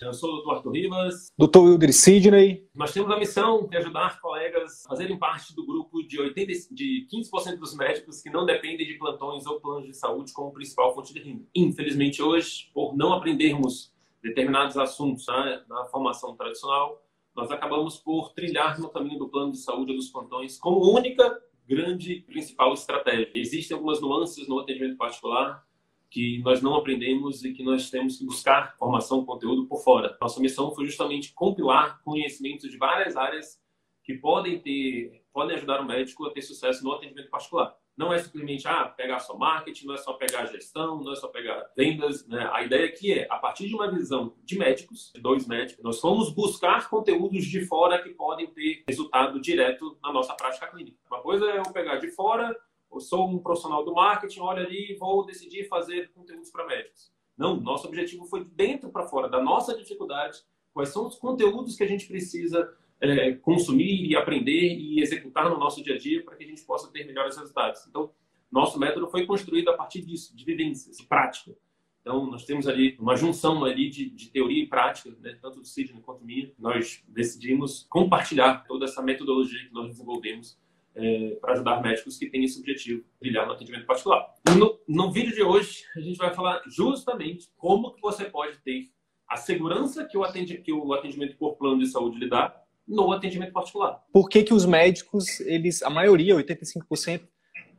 Eu sou o Dr. Arthur Rivas. Dr. Wilder Sidney. Nós temos a missão de ajudar colegas a fazerem parte do grupo de, 80, de 15% dos médicos que não dependem de plantões ou planos de saúde como principal fonte de renda. Infelizmente, hoje, por não aprendermos determinados assuntos né, na formação tradicional, nós acabamos por trilhar no caminho do plano de saúde ou dos plantões como única grande principal estratégia. Existem algumas nuances no atendimento particular que nós não aprendemos e que nós temos que buscar formação, conteúdo por fora. Nossa missão foi justamente compilar conhecimentos de várias áreas que podem ter, podem ajudar o médico a ter sucesso no atendimento particular. Não é simplesmente ah, pegar só marketing, não é só pegar gestão, não é só pegar vendas. Né? A ideia aqui é, a partir de uma visão de médicos, de dois médicos, nós vamos buscar conteúdos de fora que podem ter resultado direto na nossa prática clínica. Uma coisa é eu pegar de fora eu sou um profissional do marketing, olha ali vou decidir fazer conteúdos para médicos. Não, nosso objetivo foi de dentro para fora, da nossa dificuldade, quais são os conteúdos que a gente precisa é, consumir e aprender e executar no nosso dia a dia para que a gente possa ter melhores resultados. Então, nosso método foi construído a partir disso, de vivências, de prática. Então, nós temos ali uma junção ali de, de teoria e prática, né, tanto do Sidney quanto minha. Nós decidimos compartilhar toda essa metodologia que nós desenvolvemos é, para ajudar médicos que têm esse objetivo, brilhar no atendimento particular. No, no vídeo de hoje, a gente vai falar justamente como que você pode ter a segurança que o, que o atendimento por plano de saúde lhe dá no atendimento particular. Por que, que os médicos, eles, a maioria, 85%,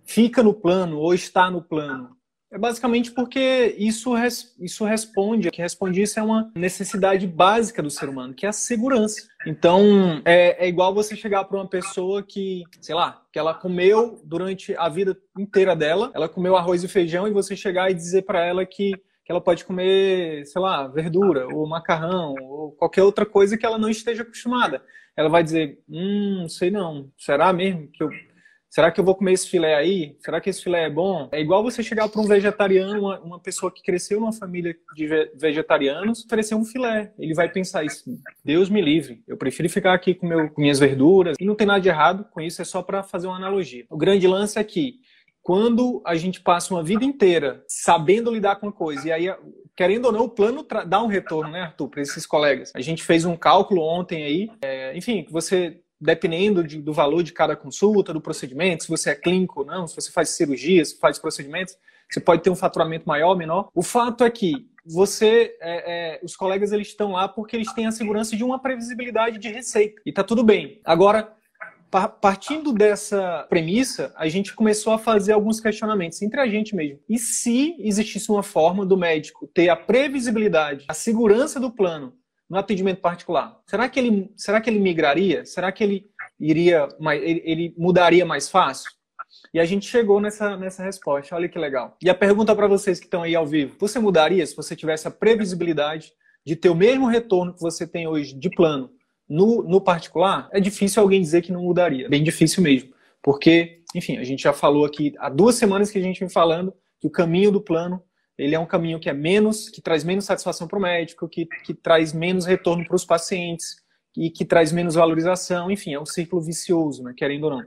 fica no plano ou está no plano? É basicamente porque isso, isso responde, que responde isso é uma necessidade básica do ser humano, que é a segurança. Então, é, é igual você chegar para uma pessoa que, sei lá, que ela comeu durante a vida inteira dela, ela comeu arroz e feijão, e você chegar e dizer para ela que, que ela pode comer, sei lá, verdura, ou macarrão, ou qualquer outra coisa que ela não esteja acostumada. Ela vai dizer, hum, sei não, será mesmo que eu Será que eu vou comer esse filé aí? Será que esse filé é bom? É igual você chegar para um vegetariano, uma, uma, pessoa que cresceu numa família de vegetarianos, oferecer um filé. Ele vai pensar isso. Deus me livre. Eu prefiro ficar aqui com, meu, com minhas verduras. E não tem nada de errado com isso, é só para fazer uma analogia. O grande lance é que quando a gente passa uma vida inteira sabendo lidar com a coisa, e aí, querendo ou não, o plano dá um retorno, né, Arthur, para esses colegas. A gente fez um cálculo ontem aí, é, enfim, você dependendo de, do valor de cada consulta, do procedimento, se você é clínico ou não, se você faz cirurgia, se faz procedimentos, você pode ter um faturamento maior ou menor. O fato é que você, é, é, os colegas eles estão lá porque eles têm a segurança de uma previsibilidade de receita e tá tudo bem. Agora, partindo dessa premissa, a gente começou a fazer alguns questionamentos entre a gente mesmo. E se existisse uma forma do médico ter a previsibilidade, a segurança do plano no atendimento particular, será que ele, será que ele migraria? Será que ele iria, ele, ele mudaria mais fácil? E a gente chegou nessa, nessa resposta. Olha que legal. E a pergunta para vocês que estão aí ao vivo: você mudaria se você tivesse a previsibilidade de ter o mesmo retorno que você tem hoje de plano no, no particular? É difícil alguém dizer que não mudaria. Bem difícil mesmo. Porque, enfim, a gente já falou aqui há duas semanas que a gente vem falando que o caminho do plano ele é um caminho que é menos, que traz menos satisfação para o médico, que, que traz menos retorno para os pacientes e que traz menos valorização, enfim, é um círculo vicioso, né, querendo ou não.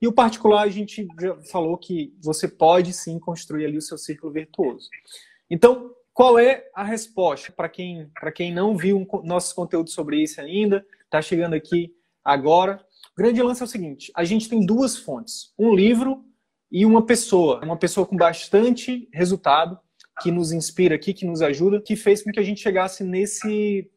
E o particular, a gente já falou que você pode sim construir ali o seu círculo virtuoso. Então, qual é a resposta para quem, quem não viu um, nossos conteúdos sobre isso ainda, está chegando aqui agora? O grande lance é o seguinte: a gente tem duas fontes, um livro e uma pessoa, uma pessoa com bastante resultado que nos inspira aqui, que nos ajuda, que fez com que a gente chegasse nesse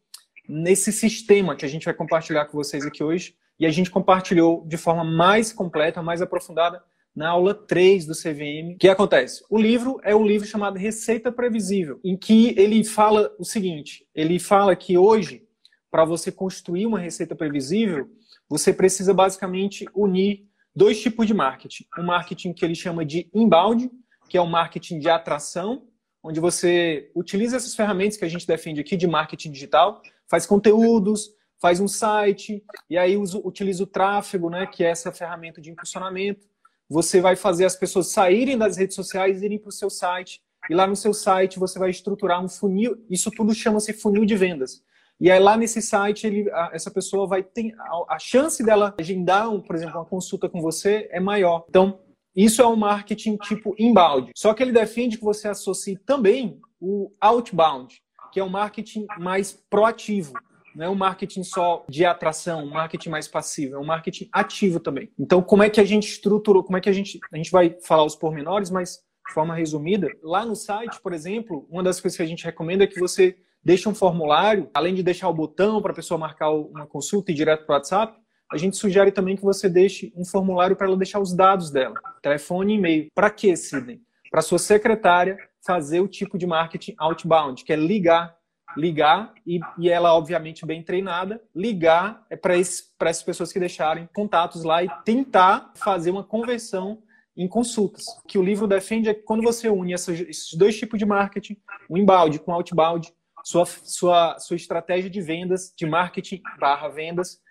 nesse sistema que a gente vai compartilhar com vocês aqui hoje. E a gente compartilhou de forma mais completa, mais aprofundada, na aula 3 do CVM. O que acontece? O livro é um livro chamado Receita Previsível, em que ele fala o seguinte: ele fala que hoje, para você construir uma receita previsível, você precisa basicamente unir dois tipos de marketing. Um marketing que ele chama de inbound, que é o marketing de atração, onde você utiliza essas ferramentas que a gente defende aqui de marketing digital, faz conteúdos, faz um site, e aí utiliza o tráfego, né, que é essa ferramenta de impulsionamento. Você vai fazer as pessoas saírem das redes sociais e irem para o seu site. E lá no seu site você vai estruturar um funil. Isso tudo chama-se funil de vendas. E aí lá nesse site ele, a, essa pessoa vai ter a, a chance dela agendar, um, por exemplo, uma consulta com você é maior. Então isso é um marketing tipo inbound. Só que ele defende que você associe também o outbound, que é um marketing mais proativo. Não é um marketing só de atração, um marketing mais passivo, é um marketing ativo também. Então, como é que a gente estruturou, como é que a gente. A gente vai falar os pormenores, mas de forma resumida. Lá no site, por exemplo, uma das coisas que a gente recomenda é que você deixe um formulário, além de deixar o botão para a pessoa marcar uma consulta e ir direto para o WhatsApp, a gente sugere também que você deixe um formulário para ela deixar os dados dela, telefone e e-mail. Para quê, Sidney? Para sua secretária fazer o tipo de marketing outbound, que é ligar, ligar e, e ela, obviamente, bem treinada, ligar é para essas pessoas que deixarem contatos lá e tentar fazer uma conversão em consultas. O que o livro defende é que quando você une essas, esses dois tipos de marketing, o inbound com o outbound, sua, sua, sua estratégia de vendas, de marketing barra vendas,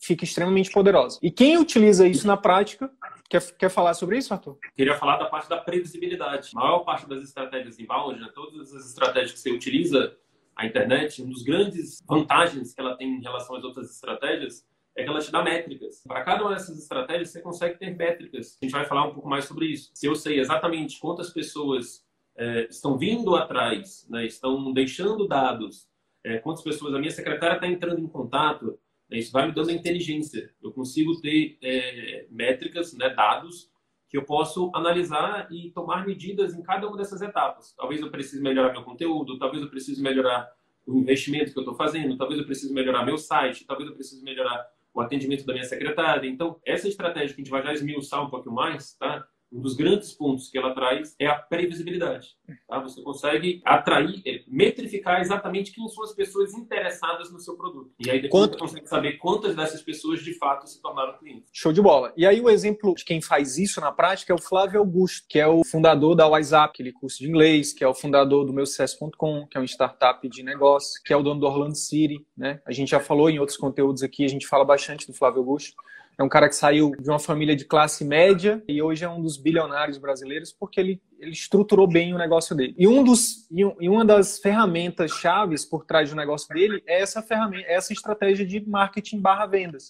fica extremamente poderosa. E quem utiliza isso na prática, quer, quer falar sobre isso, Arthur? Queria falar da parte da previsibilidade. A maior parte das estratégias inbound, né, todas as estratégias que você utiliza, a internet, uma das grandes vantagens que ela tem em relação às outras estratégias é que ela te dá métricas. Para cada uma dessas estratégias, você consegue ter métricas. A gente vai falar um pouco mais sobre isso. Se eu sei exatamente quantas pessoas é, estão vindo atrás, né, estão deixando dados, é, quantas pessoas a minha secretária está entrando em contato? Isso vai me dando inteligência. Eu consigo ter é, métricas, né, dados, que eu posso analisar e tomar medidas em cada uma dessas etapas. Talvez eu precise melhorar meu conteúdo, talvez eu precise melhorar o investimento que eu estou fazendo, talvez eu precise melhorar meu site, talvez eu precise melhorar o atendimento da minha secretária. Então, essa estratégia que a gente vai já esmiuçar um pouquinho mais, tá? Um dos grandes pontos que ela traz é a previsibilidade. Tá? Você consegue atrair, é, metrificar exatamente quem são as pessoas interessadas no seu produto. E aí depois Quanto... você consegue saber quantas dessas pessoas de fato se tornaram clientes. Show de bola. E aí o exemplo de quem faz isso na prática é o Flávio Augusto, que é o fundador da WhatsApp, aquele curso de inglês, que é o fundador do meu sucesso.com, que é uma startup de negócio, que é o dono do Orlando City, né? A gente já falou em outros conteúdos aqui, a gente fala bastante do Flávio Augusto. É um cara que saiu de uma família de classe média e hoje é um dos bilionários brasileiros porque ele, ele estruturou bem o negócio dele. E, um dos, e uma das ferramentas chaves por trás do negócio dele é essa ferramenta, é essa estratégia de marketing barra vendas.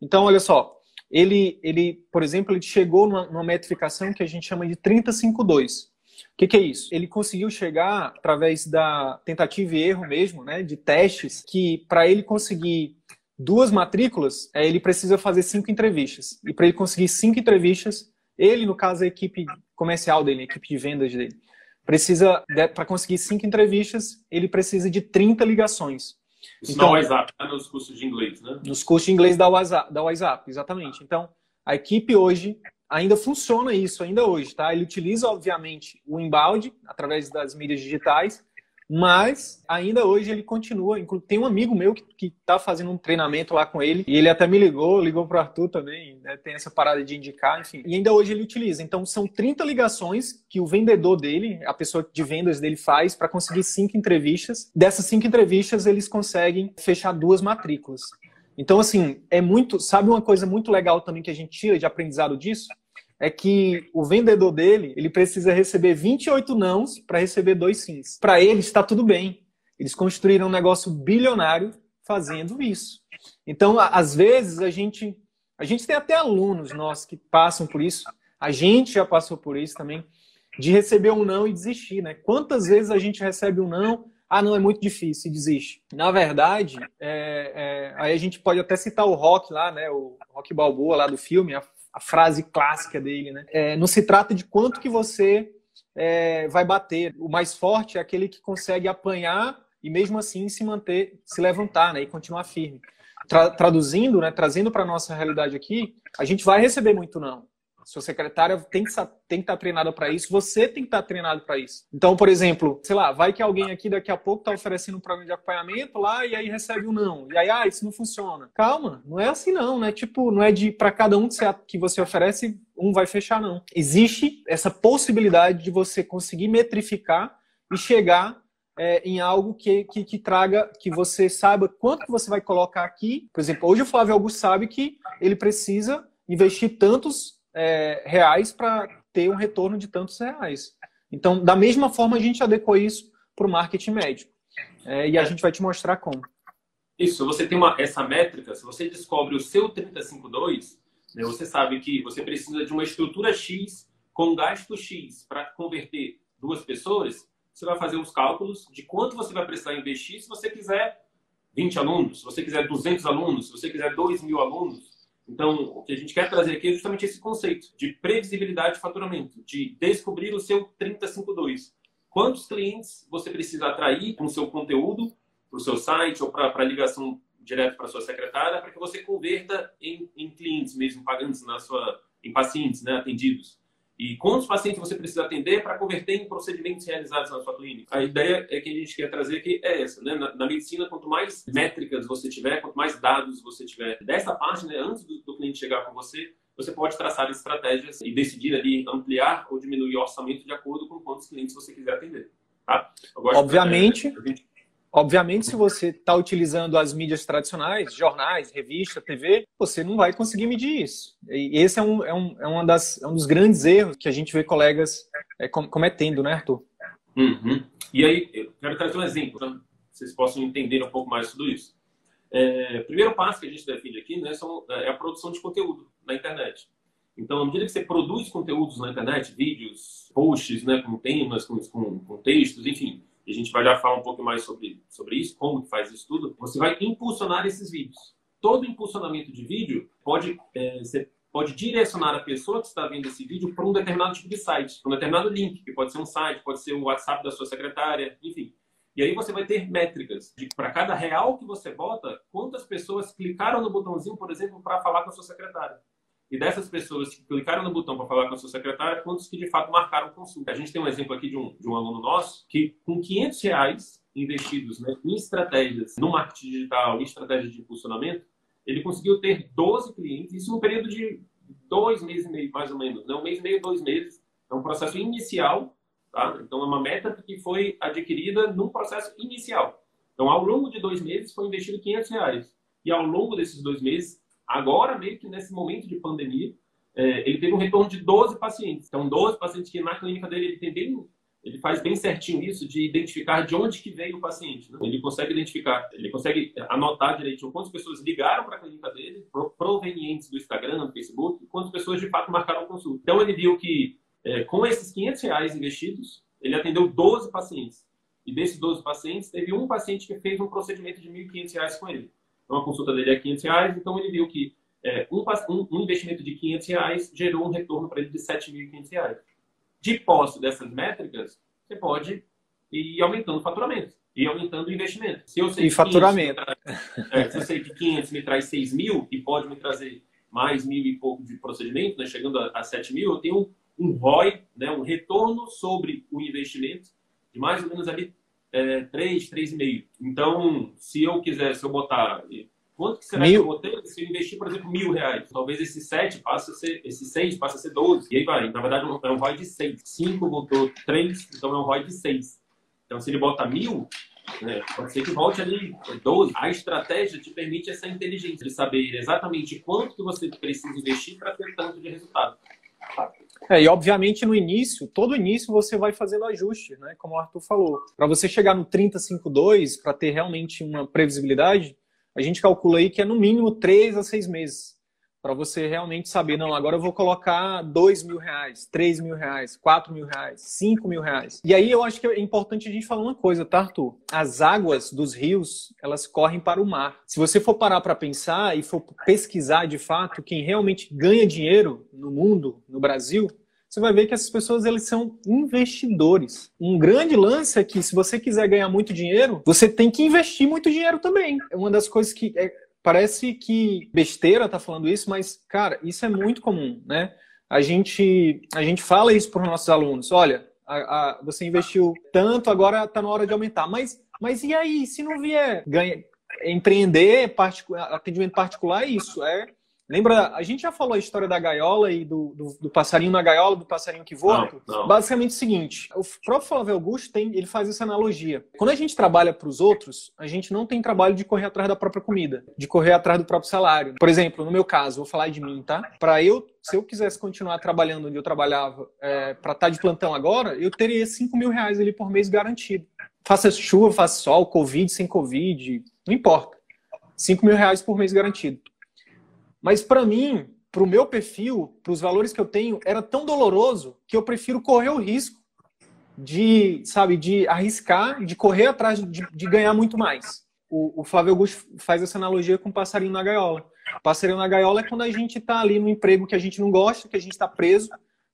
Então, olha só, ele, ele por exemplo, ele chegou numa, numa metrificação que a gente chama de 352. O que, que, é isso? Ele conseguiu chegar através da tentativa e erro mesmo, né, de testes, que para ele conseguir duas matrículas, é, ele precisa fazer cinco entrevistas. E para ele conseguir cinco entrevistas, ele, no caso, a equipe comercial dele, a equipe de vendas dele, precisa, para conseguir cinco entrevistas, ele precisa de 30 ligações. Isso então, WhatsApp, né? nos cursos de inglês, né? Nos cursos de inglês da WhatsApp, da WhatsApp, exatamente. Então, a equipe hoje ainda funciona isso, ainda hoje, tá? Ele utiliza, obviamente, o inbound através das mídias digitais, mas ainda hoje ele continua. Tem um amigo meu que está fazendo um treinamento lá com ele, e ele até me ligou, ligou para o Arthur também, né? tem essa parada de indicar, enfim. E ainda hoje ele utiliza. Então são 30 ligações que o vendedor dele, a pessoa de vendas dele faz para conseguir cinco entrevistas. Dessas cinco entrevistas, eles conseguem fechar duas matrículas. Então, assim, é muito. Sabe uma coisa muito legal também que a gente tira de aprendizado disso? É que o vendedor dele, ele precisa receber 28 nãos para receber dois sims. Para eles está tudo bem. Eles construíram um negócio bilionário fazendo isso. Então, às vezes a gente a gente tem até alunos nossos que passam por isso. A gente já passou por isso também de receber um não e desistir, né? Quantas vezes a gente recebe um não? Ah, não, é muito difícil e desiste. Na verdade, é, é, aí a gente pode até citar o Rock lá, né? O Rock Balboa lá do filme, a a frase clássica dele, né? É, não se trata de quanto que você é, vai bater. O mais forte é aquele que consegue apanhar e mesmo assim se manter, se levantar né, e continuar firme. Tra traduzindo, né, trazendo para nossa realidade aqui, a gente vai receber muito não. Sua secretária tem que, tem que estar treinada para isso, você tem que estar treinado para isso. Então, por exemplo, sei lá, vai que alguém aqui daqui a pouco está oferecendo um programa de acompanhamento lá e aí recebe um não. E aí, ah, isso não funciona. Calma, não é assim não, né? Tipo, não é de para cada um que você oferece, um vai fechar, não. Existe essa possibilidade de você conseguir metrificar e chegar é, em algo que, que, que, traga, que você saiba quanto você vai colocar aqui. Por exemplo, hoje o Flávio Augusto sabe que ele precisa investir tantos é, reais para ter um retorno de tantos reais. Então, da mesma forma, a gente adequou isso para o marketing médico. É, e a gente vai te mostrar como. Isso, você tem uma, essa métrica, se você descobre o seu 352, né, você sabe que você precisa de uma estrutura X com gasto X para converter duas pessoas, você vai fazer os cálculos de quanto você vai precisar investir se você quiser 20 alunos, se você quiser 200 alunos, se você quiser 2 mil alunos. Então, o que a gente quer trazer aqui é justamente esse conceito de previsibilidade de faturamento, de descobrir o seu 352. Quantos clientes você precisa atrair com o seu conteúdo para o seu site ou para a ligação direto para sua secretária, para que você converta em, em clientes mesmo, pagantes na sua, em pacientes né, atendidos. E quantos pacientes você precisa atender para converter em procedimentos realizados na sua clínica? A ideia é que a gente quer trazer aqui é essa, né? Na, na medicina, quanto mais métricas você tiver, quanto mais dados você tiver dessa parte, né, antes do, do cliente chegar com você, você pode traçar estratégias e decidir ali ampliar ou diminuir o orçamento de acordo com quantos clientes você quiser atender. Tá? Obviamente, de, Obviamente, se você está utilizando as mídias tradicionais, jornais, revista, TV, você não vai conseguir medir isso. E esse é um, é um, é uma das, é um dos grandes erros que a gente vê colegas é, cometendo, né, Arthur? Uhum. E aí, eu quero trazer um exemplo, para vocês possam entender um pouco mais tudo isso. É, primeiro passo que a gente define aqui né, são, é a produção de conteúdo na internet. Então, à medida que você produz conteúdos na internet, vídeos, posts né, com temas, com, com, com textos, enfim, e a gente vai já falar um pouco mais sobre, sobre isso, como que faz isso tudo, você vai impulsionar esses vídeos. Todo impulsionamento de vídeo pode, é, pode direcionar a pessoa que está vendo esse vídeo para um determinado tipo de site, para um determinado link, que pode ser um site, pode ser o WhatsApp da sua secretária, enfim. E aí você vai ter métricas de para cada real que você bota, quantas pessoas clicaram no botãozinho, por exemplo, para falar com a sua secretária. E dessas pessoas que clicaram no botão para falar com a sua secretária, quantos que de fato marcaram consulta? A gente tem um exemplo aqui de um, de um aluno nosso que, com 500 reais investidos né, em estratégias no marketing digital, em estratégias de impulsionamento, ele conseguiu ter 12 clientes, isso no período de dois meses e meio, mais ou menos. Né? Um mês e meio, dois meses. É um processo inicial, tá? Então é uma meta que foi adquirida num processo inicial. Então, ao longo de dois meses, foi investido 500 reais. E ao longo desses dois meses, Agora, meio que nesse momento de pandemia, é, ele teve um retorno de 12 pacientes. Então, 12 pacientes que na clínica dele ele tem bem, ele faz bem certinho isso de identificar de onde que veio o paciente. Né? Ele consegue identificar, ele consegue anotar direitinho quantas pessoas ligaram para a clínica dele, provenientes do Instagram, do Facebook, e quantas pessoas de fato marcaram consulta. Então, ele viu que é, com esses 500 reais investidos, ele atendeu 12 pacientes. E desses 12 pacientes, teve um paciente que fez um procedimento de 1.500 reais com ele. Então, a consulta dele é 500 reais, então ele viu que é, um, um, investimento de 500 reais gerou um retorno para ele de 7.500 reais. De posse dessas métricas, você pode ir aumentando o faturamento e aumentando o investimento. Se eu sei e faturamento. Traz, é, se eu sei que 500 me traz 6 mil e pode me trazer mais mil e pouco de procedimento, né, chegando a, a 7 mil, eu tenho um, um ROI, né, um retorno sobre o investimento de mais ou menos ali é, 3, 3,5. Então, se eu quiser, se eu botar. Quanto que será mil. que eu botei? Se eu investir, por exemplo, mil reais, talvez esse 7 passe a ser, esse 6 passe a ser 12. E aí vai. Na verdade, é um ROI de 6. 5 botou 3, então é um ROI de 6. Então, se ele bota mil, né, pode ser que volte ali 12. A estratégia te permite essa inteligência de saber exatamente quanto que você precisa investir para ter tanto de resultado. É, e obviamente no início, todo início você vai fazendo ajuste, né? Como o Arthur falou. Para você chegar no 3052, para ter realmente uma previsibilidade, a gente calcula aí que é no mínimo 3 a 6 meses para você realmente saber, não, agora eu vou colocar dois mil reais, três mil reais, quatro mil reais, cinco mil reais. E aí eu acho que é importante a gente falar uma coisa, tá, Arthur? As águas dos rios, elas correm para o mar. Se você for parar para pensar e for pesquisar de fato quem realmente ganha dinheiro no mundo, no Brasil, você vai ver que essas pessoas eles são investidores. Um grande lance é que se você quiser ganhar muito dinheiro, você tem que investir muito dinheiro também. É uma das coisas que é, parece que besteira tá falando isso, mas cara, isso é muito comum, né? A gente a gente fala isso para os nossos alunos. Olha, a, a, você investiu tanto, agora está na hora de aumentar. Mas mas e aí, se não vier ganha, empreender, atendimento particular é isso, é Lembra, a gente já falou a história da gaiola e do, do, do passarinho na gaiola, do passarinho que voa? Não, não. Basicamente é o seguinte, o próprio Flávio Augusto tem, ele faz essa analogia. Quando a gente trabalha para os outros, a gente não tem trabalho de correr atrás da própria comida, de correr atrás do próprio salário. Por exemplo, no meu caso, vou falar de mim, tá? Para eu, se eu quisesse continuar trabalhando onde eu trabalhava, é, para estar tá de plantão agora, eu teria 5 mil reais ali por mês garantido. Faça chuva, faça sol, Covid, sem Covid, não importa. 5 mil reais por mês garantido. Mas para mim, para o meu perfil, para os valores que eu tenho, era tão doloroso que eu prefiro correr o risco de, sabe, de arriscar, de correr atrás de, de ganhar muito mais. O, o, Flávio Augusto faz essa analogia com passarinho na gaiola. Passarinho na gaiola é quando a gente está ali no emprego que a gente não gosta, que a gente está preso,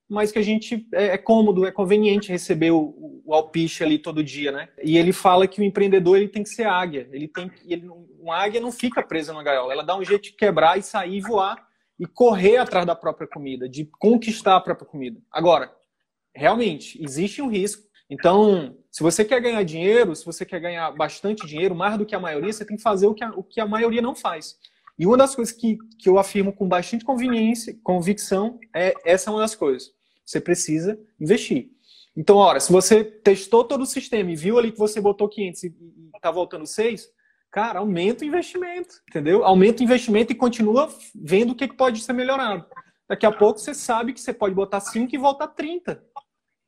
mas que a gente é, é cômodo, é conveniente receber o, o, alpiche ali todo dia, né? E ele fala que o empreendedor ele tem que ser águia, ele tem ele, uma águia não fica presa na gaiola, ela dá um jeito de quebrar e sair e voar e correr atrás da própria comida, de conquistar a própria comida. Agora, realmente existe um risco. Então, se você quer ganhar dinheiro, se você quer ganhar bastante dinheiro, mais do que a maioria, você tem que fazer o que a, o que a maioria não faz. E uma das coisas que, que eu afirmo com bastante conveniência, convicção, é essa é uma das coisas você precisa investir. Então, ora, se você testou todo o sistema e viu ali que você botou 500 e está voltando 6, cara, aumenta o investimento, entendeu? Aumenta o investimento e continua vendo o que pode ser melhorado. Daqui a pouco você sabe que você pode botar 5 e voltar 30,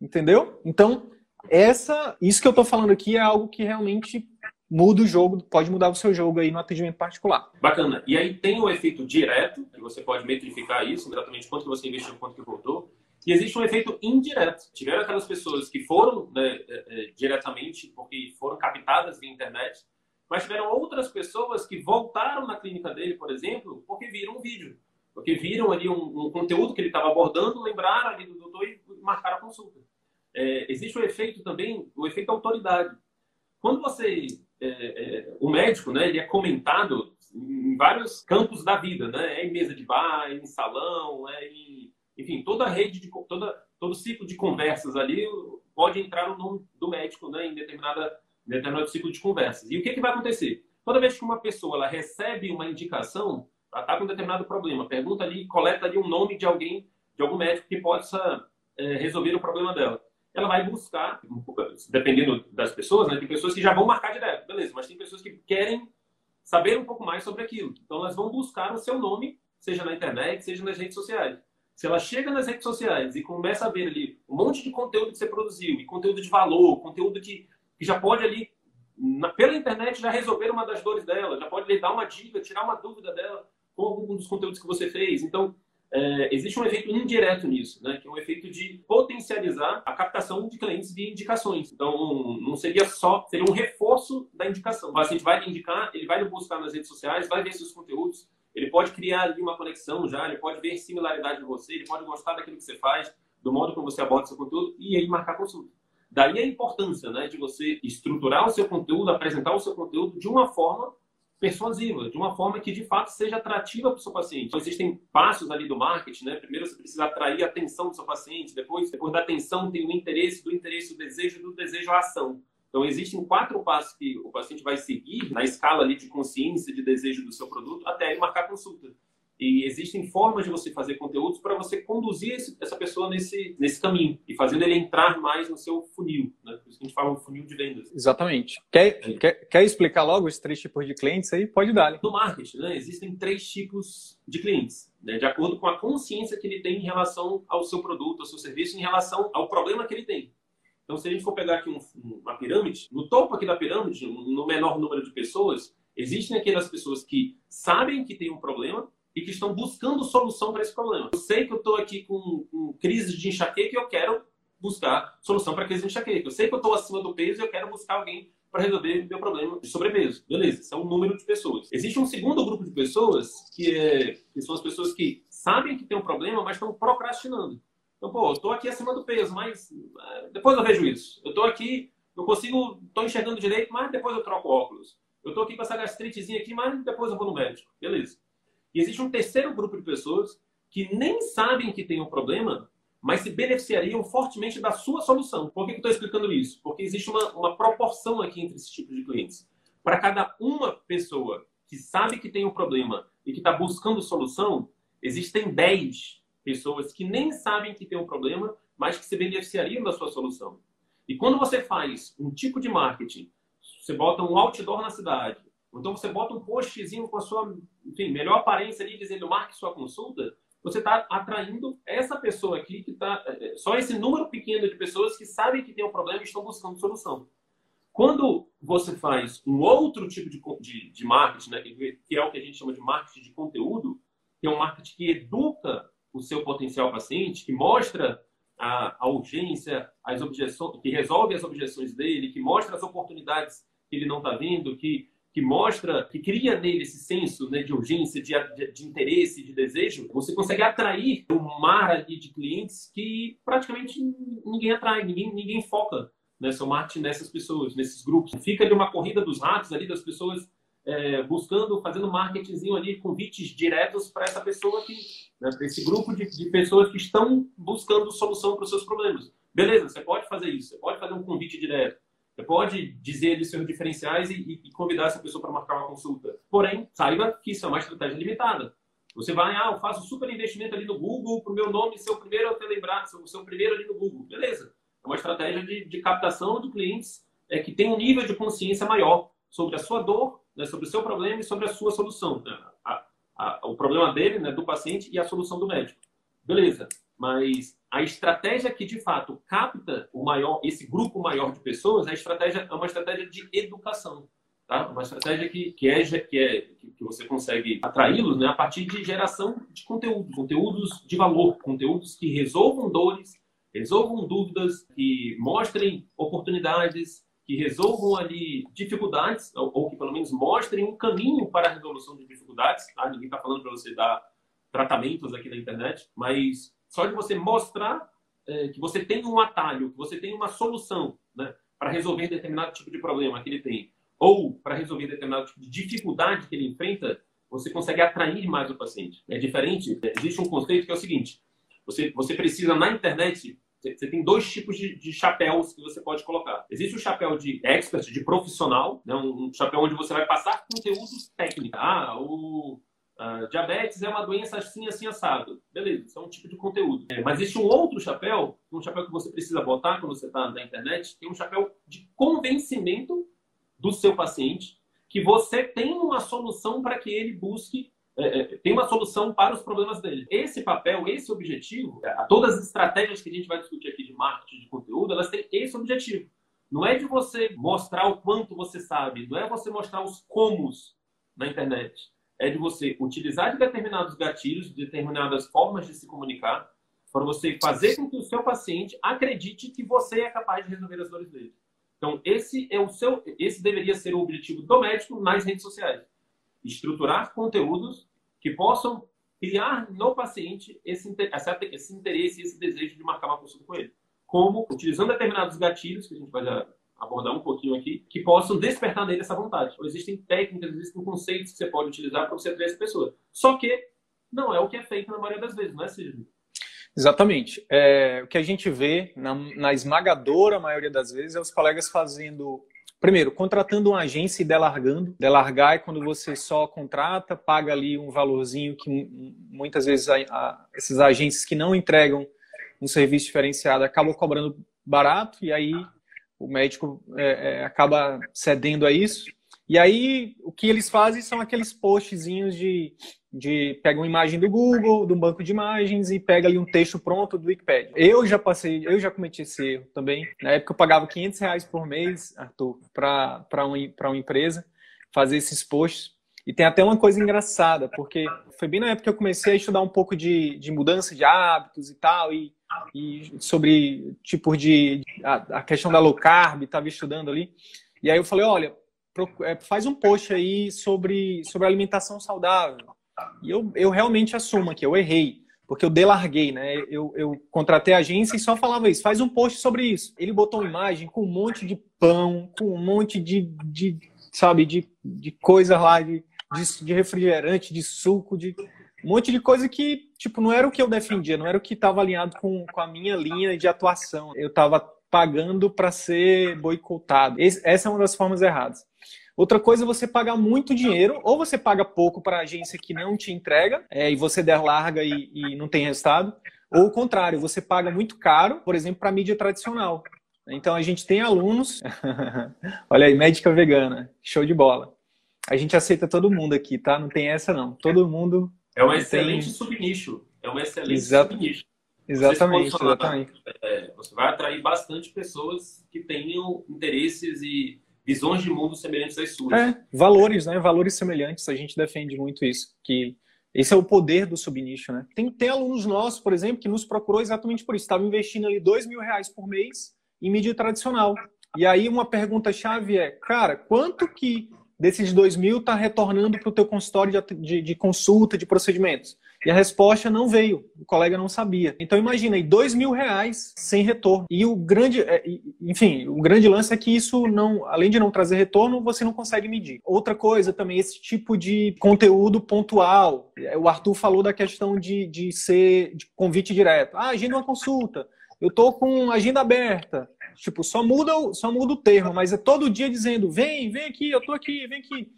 entendeu? Então, essa, isso que eu estou falando aqui é algo que realmente muda o jogo, pode mudar o seu jogo aí no atendimento particular. Bacana. E aí tem o efeito direto, que você pode metrificar isso, exatamente quanto você investiu, quanto que voltou. E existe um efeito indireto. Tiveram aquelas pessoas que foram né, é, é, diretamente, porque foram captadas via internet, mas tiveram outras pessoas que voltaram na clínica dele, por exemplo, porque viram um vídeo. Porque viram ali um, um conteúdo que ele estava abordando, lembraram ali do doutor e marcaram a consulta. É, existe o efeito também, o efeito autoridade. Quando você, é, é, o médico, né, ele é comentado em vários campos da vida, né? É em mesa de bar, é em salão, é em enfim, toda a rede, de, toda, todo ciclo de conversas ali pode entrar o nome do médico né, em determinada, determinado ciclo de conversas. E o que, que vai acontecer? Toda vez que uma pessoa ela recebe uma indicação, ela está com um determinado problema, pergunta ali, coleta ali um nome de alguém, de algum médico que possa é, resolver o problema dela. Ela vai buscar, dependendo das pessoas, né, tem pessoas que já vão marcar direto, beleza, mas tem pessoas que querem saber um pouco mais sobre aquilo. Então elas vão buscar o seu nome, seja na internet, seja nas redes sociais. Se ela chega nas redes sociais e começa a ver ali um monte de conteúdo que você produziu, e conteúdo de valor, conteúdo que, que já pode ali, na, pela internet, já resolver uma das dores dela, já pode lhe dar uma dica, tirar uma dúvida dela com algum dos conteúdos que você fez. Então, é, existe um efeito indireto nisso, né? que é um efeito de potencializar a captação de clientes de indicações. Então, não seria só, seria um reforço da indicação. O paciente vai indicar, ele vai buscar nas redes sociais, vai ver seus conteúdos, ele pode criar ali uma conexão já, ele pode ver similaridade em você, ele pode gostar daquilo que você faz, do modo como você aborda seu conteúdo e aí marcar consulta. Daí a importância né, de você estruturar o seu conteúdo, apresentar o seu conteúdo de uma forma persuasiva, de uma forma que de fato seja atrativa para o seu paciente. Então, existem passos ali do marketing, né? Primeiro você precisa atrair a atenção do seu paciente, depois, depois da atenção tem o interesse, do interesse o desejo, do desejo a ação. Então, existem quatro passos que o paciente vai seguir na escala ali de consciência, de desejo do seu produto, até ele marcar consulta. E existem formas de você fazer conteúdos para você conduzir esse, essa pessoa nesse, nesse caminho e fazendo ele entrar mais no seu funil. Né? Por isso que a gente fala um funil de vendas. Exatamente. Quer, é. quer, quer explicar logo os três tipos de clientes aí? Pode dar. No marketing, né, existem três tipos de clientes, né, de acordo com a consciência que ele tem em relação ao seu produto, ao seu serviço, em relação ao problema que ele tem. Então, se a gente for pegar aqui um, uma pirâmide, no topo aqui da pirâmide, no menor número de pessoas, existem aquelas pessoas que sabem que tem um problema e que estão buscando solução para esse problema. Eu sei que eu estou aqui com, com crise de enxaqueca e eu quero buscar solução para crise de enxaqueca. Eu sei que eu estou acima do peso e eu quero buscar alguém para resolver meu problema de sobrepeso. Beleza, esse é um número de pessoas. Existe um segundo grupo de pessoas que, é, que são as pessoas que sabem que tem um problema, mas estão procrastinando. Então, pô, eu tô aqui acima do peso, mas é, depois eu vejo isso. Eu tô aqui, não consigo, tô enxergando direito, mas depois eu troco óculos. Eu tô aqui com essa gastritezinha aqui, mas depois eu vou no médico. Beleza. E existe um terceiro grupo de pessoas que nem sabem que tem um problema, mas se beneficiariam fortemente da sua solução. Por que eu estou explicando isso? Porque existe uma, uma proporção aqui entre esses tipos de clientes. Para cada uma pessoa que sabe que tem um problema e que está buscando solução, existem 10 pessoas que nem sabem que tem um problema, mas que se beneficiariam da sua solução. E quando você faz um tipo de marketing, você bota um outdoor na cidade, então você bota um postzinho com a sua enfim, melhor aparência ali, dizendo marque sua consulta, você está atraindo essa pessoa aqui que está. É, é, só esse número pequeno de pessoas que sabem que tem um problema e estão buscando solução. Quando você faz um outro tipo de, de, de marketing, né, que é o que a gente chama de marketing de conteúdo, que é um marketing que educa o seu potencial paciente, que mostra a, a urgência, as objeções, que resolve as objeções dele, que mostra as oportunidades que ele não está vendo, que que mostra, que cria nele esse senso né, de urgência, de, de, de, interesse, de desejo, você consegue atrair um mar ali de clientes que praticamente ninguém atrai, ninguém, ninguém foca né, seu marketing nessas pessoas, nesses grupos. Fica ali uma corrida dos ratos ali, das pessoas é, buscando, fazendo marketingzinho ali, convites diretos para essa pessoa que, né, para esse grupo de, de pessoas que estão buscando solução para os seus problemas. Beleza, você pode fazer isso, você pode fazer um convite direto você pode dizer ali seus diferenciais e, e convidar essa pessoa para marcar uma consulta. Porém, saiba que isso é uma estratégia limitada. Você vai, ah, eu faço super investimento ali no Google para o meu nome ser o primeiro a ter lembrado, ser o primeiro ali no Google. Beleza. É uma estratégia de, de captação de clientes é, que tem um nível de consciência maior sobre a sua dor, né, sobre o seu problema e sobre a sua solução. Né? A, a, o problema dele, né, do paciente e a solução do médico. Beleza. Mas a estratégia que de fato capta o maior, esse grupo maior de pessoas, a estratégia é uma estratégia de educação, tá? Uma estratégia que, que é que é que você consegue atraí-los, né, a partir de geração de conteúdo, conteúdos de valor, conteúdos que resolvam dores, resolvam dúvidas, que mostrem oportunidades, que resolvam ali dificuldades ou, ou que pelo menos mostrem um caminho para a resolução de dificuldades. Tá? Ninguém está falando para você dar tratamentos aqui na internet, mas só de você mostrar é, que você tem um atalho, que você tem uma solução né, para resolver determinado tipo de problema que ele tem, ou para resolver determinado tipo de dificuldade que ele enfrenta, você consegue atrair mais o paciente. É diferente, existe um conceito que é o seguinte: você, você precisa na internet você tem dois tipos de, de, chapéus que você pode colocar. Existe o chapéu de expert, de profissional, né? um, chapéu onde você vai passar conteúdos técnicos. Ah, o, diabetes é uma doença assim, assim, assado. Beleza, isso é um tipo de conteúdo. É, mas existe um outro chapéu, um chapéu que você precisa botar quando você está na internet, tem um chapéu de convencimento do seu paciente que você tem uma solução para que ele busque, é, é, tem uma solução para os problemas dele. Esse papel, esse objetivo, é, todas as estratégias que a gente vai discutir aqui de marketing de conteúdo, elas têm esse objetivo. Não é de você mostrar o quanto você sabe, não é você mostrar os comos na internet é de você utilizar de determinados gatilhos, de determinadas formas de se comunicar, para você fazer com que o seu paciente acredite que você é capaz de resolver as dores dele. Então, esse é o seu, esse deveria ser o objetivo do médico nas redes sociais. Estruturar conteúdos que possam criar no paciente esse, esse interesse, esse desejo de marcar uma consulta com ele. Como utilizando determinados gatilhos, que a gente vai abordar um pouquinho aqui, que possam despertar nele essa vontade. Então, existem técnicas, existem conceitos que você pode utilizar para você atrair essa pessoa. Só que não é o que é feito na maioria das vezes, não é, Sidney? Exatamente. É, o que a gente vê na, na, esmagadora maioria das vezes é os colegas fazendo. Primeiro, contratando uma agência e delargando. Delargar é quando você só contrata, paga ali um valorzinho que muitas vezes a, a, esses agências que não entregam um serviço diferenciado acabam cobrando barato e aí o médico é, é, acaba cedendo a isso. E aí, o que eles fazem são aqueles postzinhos de, de pega uma imagem do Google, de um banco de imagens e pega ali um texto pronto do Wikipedia. Eu já passei, eu já cometi esse erro também. Na época eu pagava 500 reais por mês, Arthur, para uma, uma empresa fazer esses posts. E tem até uma coisa engraçada, porque foi bem na época que eu comecei a estudar um pouco de, de mudança de hábitos e tal, e e sobre tipos de a, a, questão da low carb, estava estudando ali. E aí eu falei, olha, é, faz um post aí sobre sobre alimentação saudável. E eu, eu realmente assumo que eu errei, porque eu delarguei, né? Eu, eu contratei a agência e só falava isso, faz um post sobre isso. Ele botou uma imagem com um monte de pão, com um monte de, de sabe, de, de coisa lá, de, de, de refrigerante, de suco, de um monte de coisa que, tipo, não era o que eu defendia, não era o que estava alinhado com, com a minha linha de atuação. Eu estava pagando para ser boicotado. Essa é uma das formas erradas. Outra coisa é você pagar muito dinheiro, ou você paga pouco para a agência que não te entrega, é, e você der larga e, e não tem resultado, ou o contrário, você paga muito caro, por exemplo, para mídia tradicional. Então a gente tem alunos, olha aí, médica vegana, show de bola. A gente aceita todo mundo aqui, tá? Não tem essa não. Todo mundo é um excelente tem... subnicho. É um excelente Exato. subnicho. Exatamente, você exatamente. É, você vai atrair bastante pessoas que tenham interesses e visões de mundo semelhantes às suas. É, valores, né? Valores semelhantes. A gente defende muito isso. Que esse é o poder do subnicho, né? Tem, tem alunos nossos, por exemplo, que nos procurou exatamente por isso. Estavam investindo ali dois mil reais por mês em mídia tradicional. E aí uma pergunta-chave é, cara, quanto que desses dois mil está retornando para o teu consultório de, de, de, consulta, de procedimentos? E a resposta não veio, o colega não sabia. Então imagina aí, dois mil reais sem retorno. E o grande, é, enfim, o grande lance é que isso não, além de não trazer retorno, você não consegue medir. Outra coisa também, esse tipo de conteúdo pontual. É, o Arthur falou da questão de, de ser de convite direto. Ah, agenda uma consulta. Eu tô com agenda aberta. Tipo, só muda, só muda o termo, mas é todo dia dizendo: vem, vem aqui, eu tô aqui, vem aqui.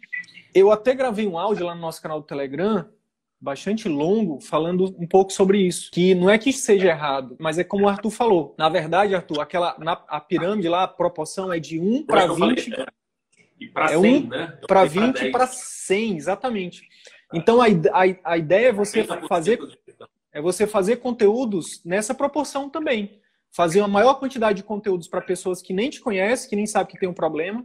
Eu até gravei um áudio lá no nosso canal do Telegram, bastante longo, falando um pouco sobre isso. Que não é que seja errado, mas é como o Arthur falou. Na verdade, Arthur, aquela, na, a pirâmide lá, a proporção é de 1 para 20. Falei, é. E para 100, é 1 né? Para 20 para 100, exatamente. Então a, a, a ideia é você fazer é você fazer conteúdos nessa proporção também fazer uma maior quantidade de conteúdos para pessoas que nem te conhecem, que nem sabem que tem um problema.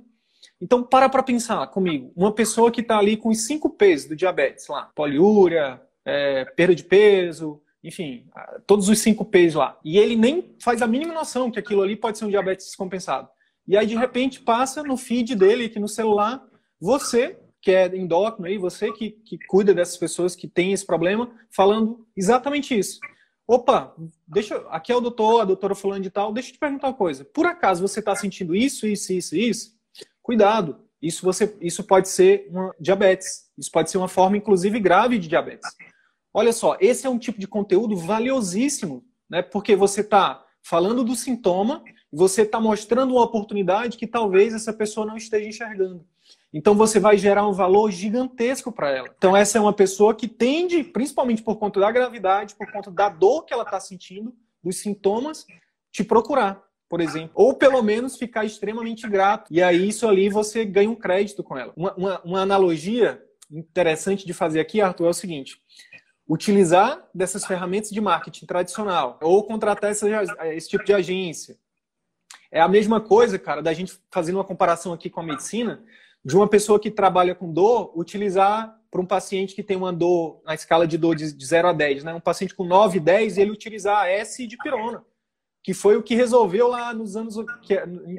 Então, para para pensar comigo. Uma pessoa que está ali com os cinco P's do diabetes, lá, poliúria, é, perda de peso, enfim, todos os cinco P's lá. E ele nem faz a mínima noção que aquilo ali pode ser um diabetes descompensado. E aí, de repente, passa no feed dele aqui no celular, você, que é endócrino aí, você que, que cuida dessas pessoas que têm esse problema, falando exatamente isso. Opa, deixa, aqui é o doutor, a doutora fulano de tal, deixa eu te perguntar uma coisa. Por acaso você está sentindo isso, isso, isso, isso? Cuidado, isso, você, isso pode ser uma diabetes. Isso pode ser uma forma, inclusive, grave de diabetes. Olha só, esse é um tipo de conteúdo valiosíssimo, né? Porque você está falando do sintoma, você está mostrando uma oportunidade que talvez essa pessoa não esteja enxergando. Então você vai gerar um valor gigantesco para ela. Então essa é uma pessoa que tende, principalmente por conta da gravidade, por conta da dor que ela está sentindo, dos sintomas, te procurar, por exemplo. Ou pelo menos ficar extremamente grato. E aí isso ali você ganha um crédito com ela. Uma, uma, uma analogia interessante de fazer aqui, Arthur, é o seguinte. Utilizar dessas ferramentas de marketing tradicional ou contratar essa, esse tipo de agência. É a mesma coisa, cara, da gente fazendo uma comparação aqui com a medicina, de uma pessoa que trabalha com dor utilizar para um paciente que tem uma dor na escala de dor de 0 a 10, né? Um paciente com 9, 10, ele utilizar S de pirona, que foi o que resolveu lá nos anos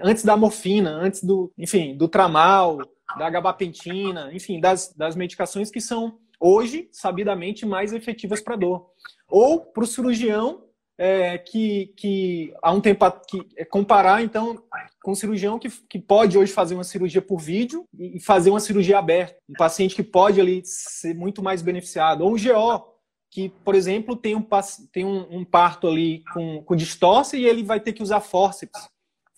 antes da morfina, antes do, enfim, do tramal, da gabapentina, enfim, das, das medicações que são hoje sabidamente mais efetivas para dor. Ou para o cirurgião é, que, que há um tempo que é comparar então com um cirurgião que, que pode hoje fazer uma cirurgia por vídeo e fazer uma cirurgia aberta, um paciente que pode ali ser muito mais beneficiado, ou um GO que, por exemplo, tem um, tem um, um parto ali com, com distorce e ele vai ter que usar fórceps.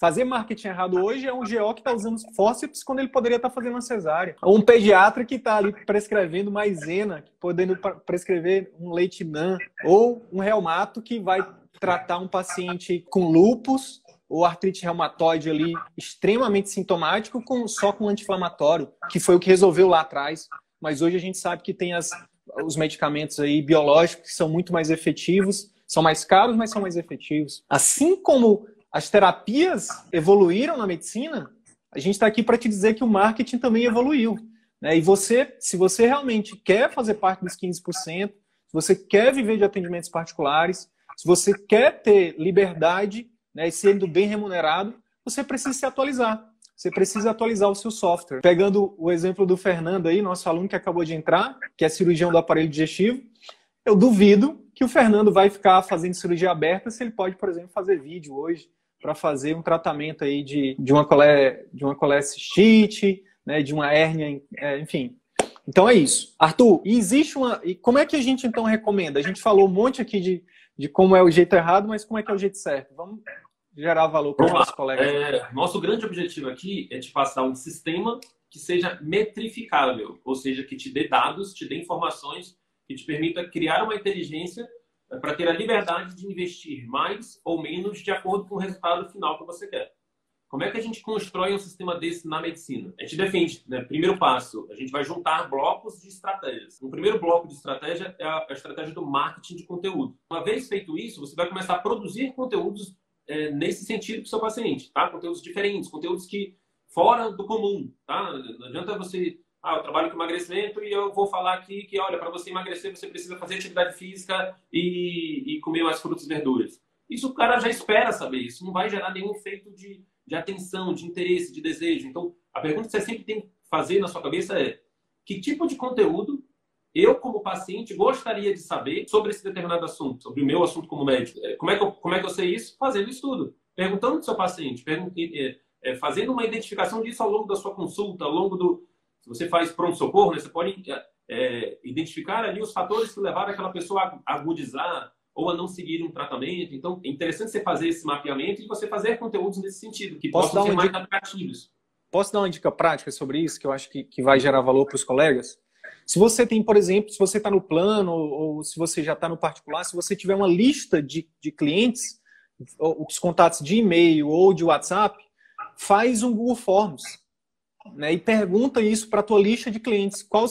Fazer marketing errado hoje é um GO que está usando fórceps quando ele poderia estar tá fazendo uma cesárea. Ou um pediatra que está ali prescrevendo maisena, podendo prescrever um leite NAN. Ou um reumato que vai tratar um paciente com lupus ou artrite reumatoide ali extremamente sintomático com, só com anti-inflamatório, que foi o que resolveu lá atrás. Mas hoje a gente sabe que tem as, os medicamentos aí biológicos que são muito mais efetivos, são mais caros, mas são mais efetivos. Assim como as terapias evoluíram na medicina, a gente está aqui para te dizer que o marketing também evoluiu. Né? E você, se você realmente quer fazer parte dos 15%, se você quer viver de atendimentos particulares, se você quer ter liberdade né, e sendo bem remunerado, você precisa se atualizar. Você precisa atualizar o seu software. Pegando o exemplo do Fernando aí, nosso aluno que acabou de entrar, que é cirurgião do aparelho digestivo, eu duvido que o Fernando vai ficar fazendo cirurgia aberta se ele pode, por exemplo, fazer vídeo hoje para fazer um tratamento aí de, de uma colé de uma colecistite, né, de uma hérnia, é, enfim. Então é isso. Arthur, existe uma. E como é que a gente então recomenda? A gente falou um monte aqui de, de como é o jeito errado, mas como é que é o jeito certo? Vamos gerar valor para os nossos colegas. É, nosso grande objetivo aqui é te passar um sistema que seja metrificável, ou seja, que te dê dados, te dê informações, que te permita criar uma inteligência é, para ter a liberdade de investir mais ou menos de acordo com o resultado final que você quer. Como é que a gente constrói um sistema desse na medicina? A gente defende, né? Primeiro passo, a gente vai juntar blocos de estratégias. Um primeiro bloco de estratégia é a, estratégia do marketing de conteúdo. Uma vez feito isso, você vai começar a produzir conteúdos é, nesse sentido para o seu paciente, tá? Conteúdos diferentes, conteúdos que fora do comum, tá? Não adianta você, ah, eu trabalho com emagrecimento e eu vou falar aqui que, olha, para você emagrecer você precisa fazer atividade física e, e comer mais frutas e verduras. Isso o cara já espera saber, isso não vai gerar nenhum efeito de, de atenção, de interesse, de desejo. Então, a pergunta que você sempre tem que fazer na sua cabeça é: que tipo de conteúdo eu, como paciente, gostaria de saber sobre esse determinado assunto, sobre o meu assunto como médico? É, como é que eu, como é que eu sei isso? Fazendo estudo. Perguntando ao seu paciente, é, fazendo uma identificação disso ao longo da sua consulta, ao longo do. Se você faz pronto-socorro, né, você pode é, é, identificar ali os fatores que levaram aquela pessoa a agudizar ou a não seguir um tratamento. Então, é interessante você fazer esse mapeamento e você fazer conteúdos nesse sentido, que Posso possam ser mais atrativos. Posso dar uma dica prática sobre isso, que eu acho que, que vai gerar valor para os colegas? Se você tem, por exemplo, se você está no plano ou, se você já está no particular, se você tiver uma lista de, de clientes, os contatos de e-mail ou de WhatsApp, faz um Google Forms né, e pergunta isso para a tua lista de clientes. Qual,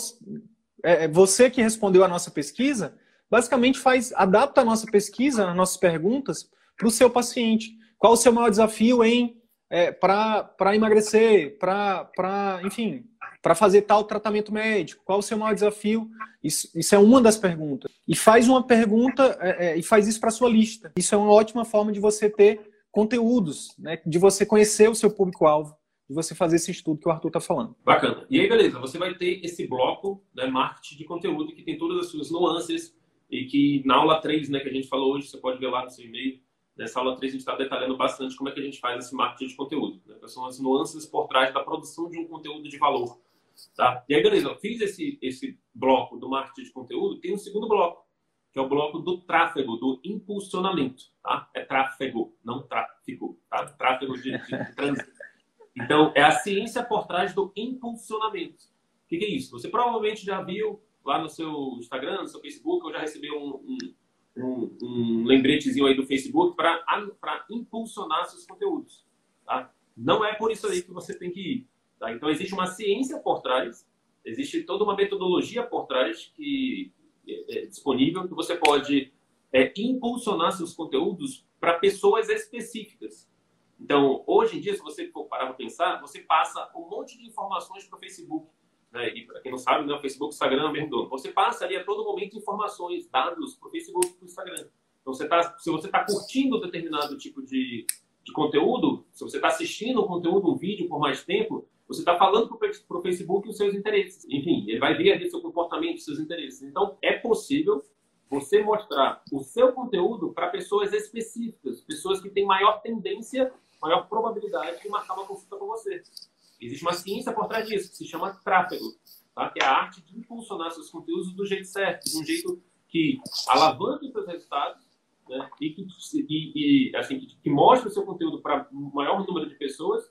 é, é, você que respondeu a nossa pesquisa, basicamente faz, adapta a nossa pesquisa, as nossas perguntas, para o seu paciente. Qual o seu maior desafio em é, para emagrecer, para, enfim, para fazer tal tratamento médico? Qual o seu maior desafio? Isso, isso é uma das perguntas. E faz uma pergunta é, é, e faz isso para sua lista. Isso é uma ótima forma de você ter conteúdos, né? de você conhecer o seu público-alvo, de você fazer esse estudo que o Arthur está falando. Bacana. E aí, beleza, você vai ter esse bloco, né, marketing de conteúdo, que tem todas as suas nuances, e que na aula 3, né, que a gente falou hoje, você pode ver lá no seu e-mail, nessa aula 3 a gente está detalhando bastante como é que a gente faz esse marketing de conteúdo, né? são as nuances por trás da produção de um conteúdo de valor. Tá? E aí, beleza, eu fiz esse, esse bloco do marketing de conteúdo, tem um segundo bloco, que é o bloco do tráfego, do impulsionamento. Tá? É tráfego, não tráfico. Tá? Tráfego de, de, de trânsito. Então, é a ciência por trás do impulsionamento. O que, que, é isso? Você provavelmente já viu lá no seu Instagram, no seu Facebook, ou já recebeu um, um, um, um lembretezinho aí do Facebook para impulsionar seus conteúdos. Tá? Não é por isso aí que você tem que ir. Tá? Então, existe uma ciência por trás, existe toda uma metodologia por trás que é, é disponível que você pode é, impulsionar seus conteúdos para pessoas específicas. Então, hoje em dia, se você for parar para pensar, você passa um monte de informações para o Facebook. Né? E para quem não sabe, né, o Facebook, o Instagram é mesmo dono. Você passa ali a todo momento informações, dados para o Facebook e para o Instagram. Então, você tá, se você está curtindo determinado tipo de, de conteúdo, se você está assistindo um conteúdo, um vídeo por mais tempo, você está falando para o Facebook os seus interesses. Enfim, ele vai ver ali seu comportamento, seus interesses. Então, é possível você mostrar o seu conteúdo para pessoas específicas, pessoas que têm maior tendência, maior probabilidade de marcar uma consulta com você. Existe uma ciência por trás disso, que se chama tráfego, tá? que é a arte de impulsionar seus conteúdos do jeito certo, de um jeito que alavanque os seus resultados né? e, que, e, e assim, que, que mostre o seu conteúdo para o maior número de pessoas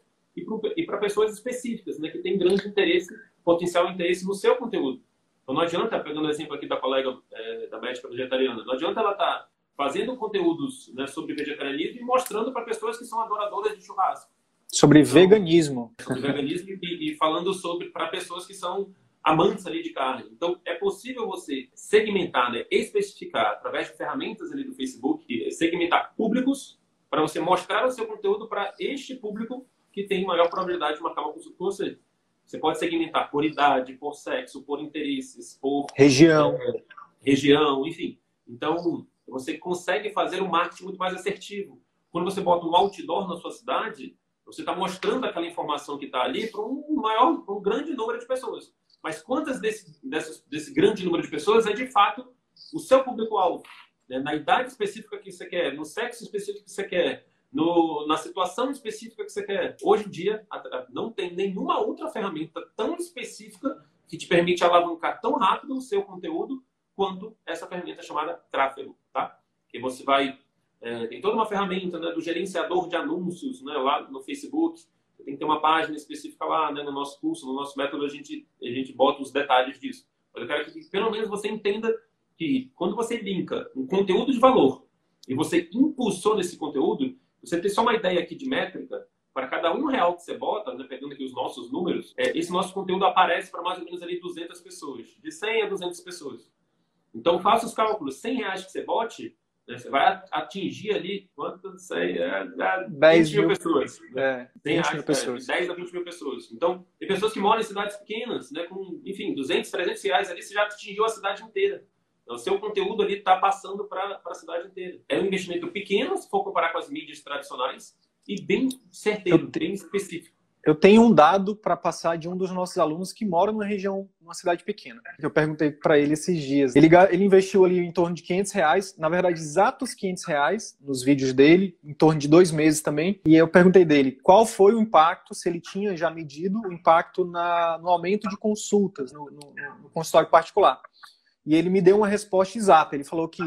e para pessoas específicas, né, que têm grande interesse, potencial interesse no seu conteúdo. Então não adianta, pegando o exemplo aqui da colega é, da médica vegetariana, não adianta ela estar tá fazendo conteúdos né, sobre vegetarianismo e mostrando para pessoas que são adoradoras de churrasco. Sobre então, veganismo. Sobre veganismo e, e falando sobre para pessoas que são amantes ali de carne. Então, é possível você segmentar, né, especificar através de ferramentas ali do Facebook, segmentar públicos para você mostrar o seu conteúdo para este público que tem maior probabilidade de marcar uma consulta com você. Você pode segmentar por idade, por sexo, por interesses, por região, é, região, enfim. Então, você consegue fazer um marketing muito mais assertivo. Quando você bota um outdoor na sua cidade, você está mostrando aquela informação que está ali para um maior, um grande número de pessoas. Mas quantas desse, desse grande número de pessoas é de fato o seu público-alvo? né, na idade específica que você quer, no sexo específico que você quer, no, na situação específica que você quer. Hoje em dia, não tem nenhuma outra ferramenta tão específica que te permite alavancar tão rápido o seu conteúdo quanto essa ferramenta chamada tráfego, tá? Que você vai é, tem toda uma ferramenta né, do gerenciador de anúncios né, lá no Facebook. Tem que ter uma página específica lá né, no nosso curso, no nosso método, a gente, a gente bota os detalhes disso. Mas eu quero que pelo menos você entenda que quando você linka um conteúdo de valor e você impulsiona esse conteúdo, você tem só uma ideia aqui de métrica, para cada um real que você bota, né, pegando aqui os nossos números, é, esse nosso conteúdo aparece para mais ou menos ali 200 pessoas, de 100 a 200 pessoas. Então faça os cálculos, 100 reais que você bote, né, você vai atingir ali, quanto, não sei, é, é 10 mil, mil pessoas. Né? É, 20 mil pessoas. É, 10 a 20 mil pessoas. Então, tem pessoas que moram em cidades pequenas, né, com, enfim, 200, 300 reais ali, você já atingiu a cidade inteira. Então, o seu conteúdo ali está passando para a cidade inteira. É um investimento pequeno, se for comparar com as mídias tradicionais, e bem certeiro, bem específico. Eu tenho um dado para passar de um dos nossos alunos que mora numa região, numa cidade pequena. Eu perguntei para ele esses dias. Ele, ele, investiu ali em torno de 500 reais, na verdade, exatos 500 reais nos vídeos dele, em torno de dois meses também. E eu perguntei dele qual foi o impacto, se ele tinha já medido o impacto na, no aumento de consultas no, no, no consultório particular. E ele me deu uma resposta exata. Ele falou que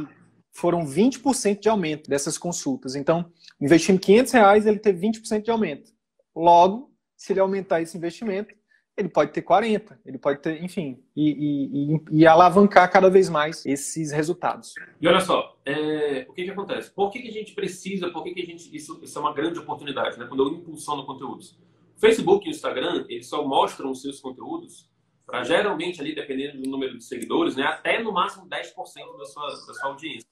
foram 20% de aumento dessas consultas. Então, investindo 500 reais, ele teve 20% de aumento. Logo, se ele aumentar esse investimento, ele pode ter 40, ele pode ter, enfim, e, e, e alavancar cada vez mais esses resultados. E olha só, é, o que, que acontece? Por que, que a gente precisa, por que, que a gente. Isso, isso é uma grande oportunidade, né? Quando eu impulsiono conteúdos. O Facebook e o Instagram, eles só mostram os seus conteúdos para geralmente ali, dependendo do número de seguidores, né, até no máximo 10% da sua, da sua audiência.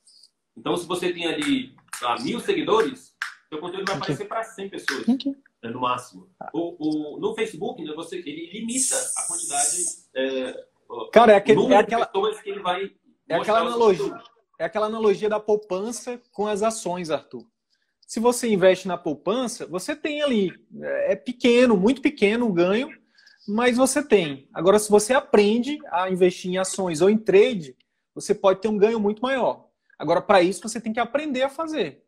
Então, se você tem ali mil seguidores, seu conteúdo vai aparecer para 100 pessoas né, no máximo. O, o, no Facebook, né, você, ele limita a quantidade. É, Cara, é, aquele, é aquela. que ele vai é aquela analogia. É aquela analogia da poupança com as ações, Arthur. Se você investe na poupança, você tem ali. É, é pequeno, muito pequeno o ganho, mas você tem. Agora, se você aprende a investir em ações ou em trade, você pode ter um ganho muito maior. Agora, para isso, você tem que aprender a fazer.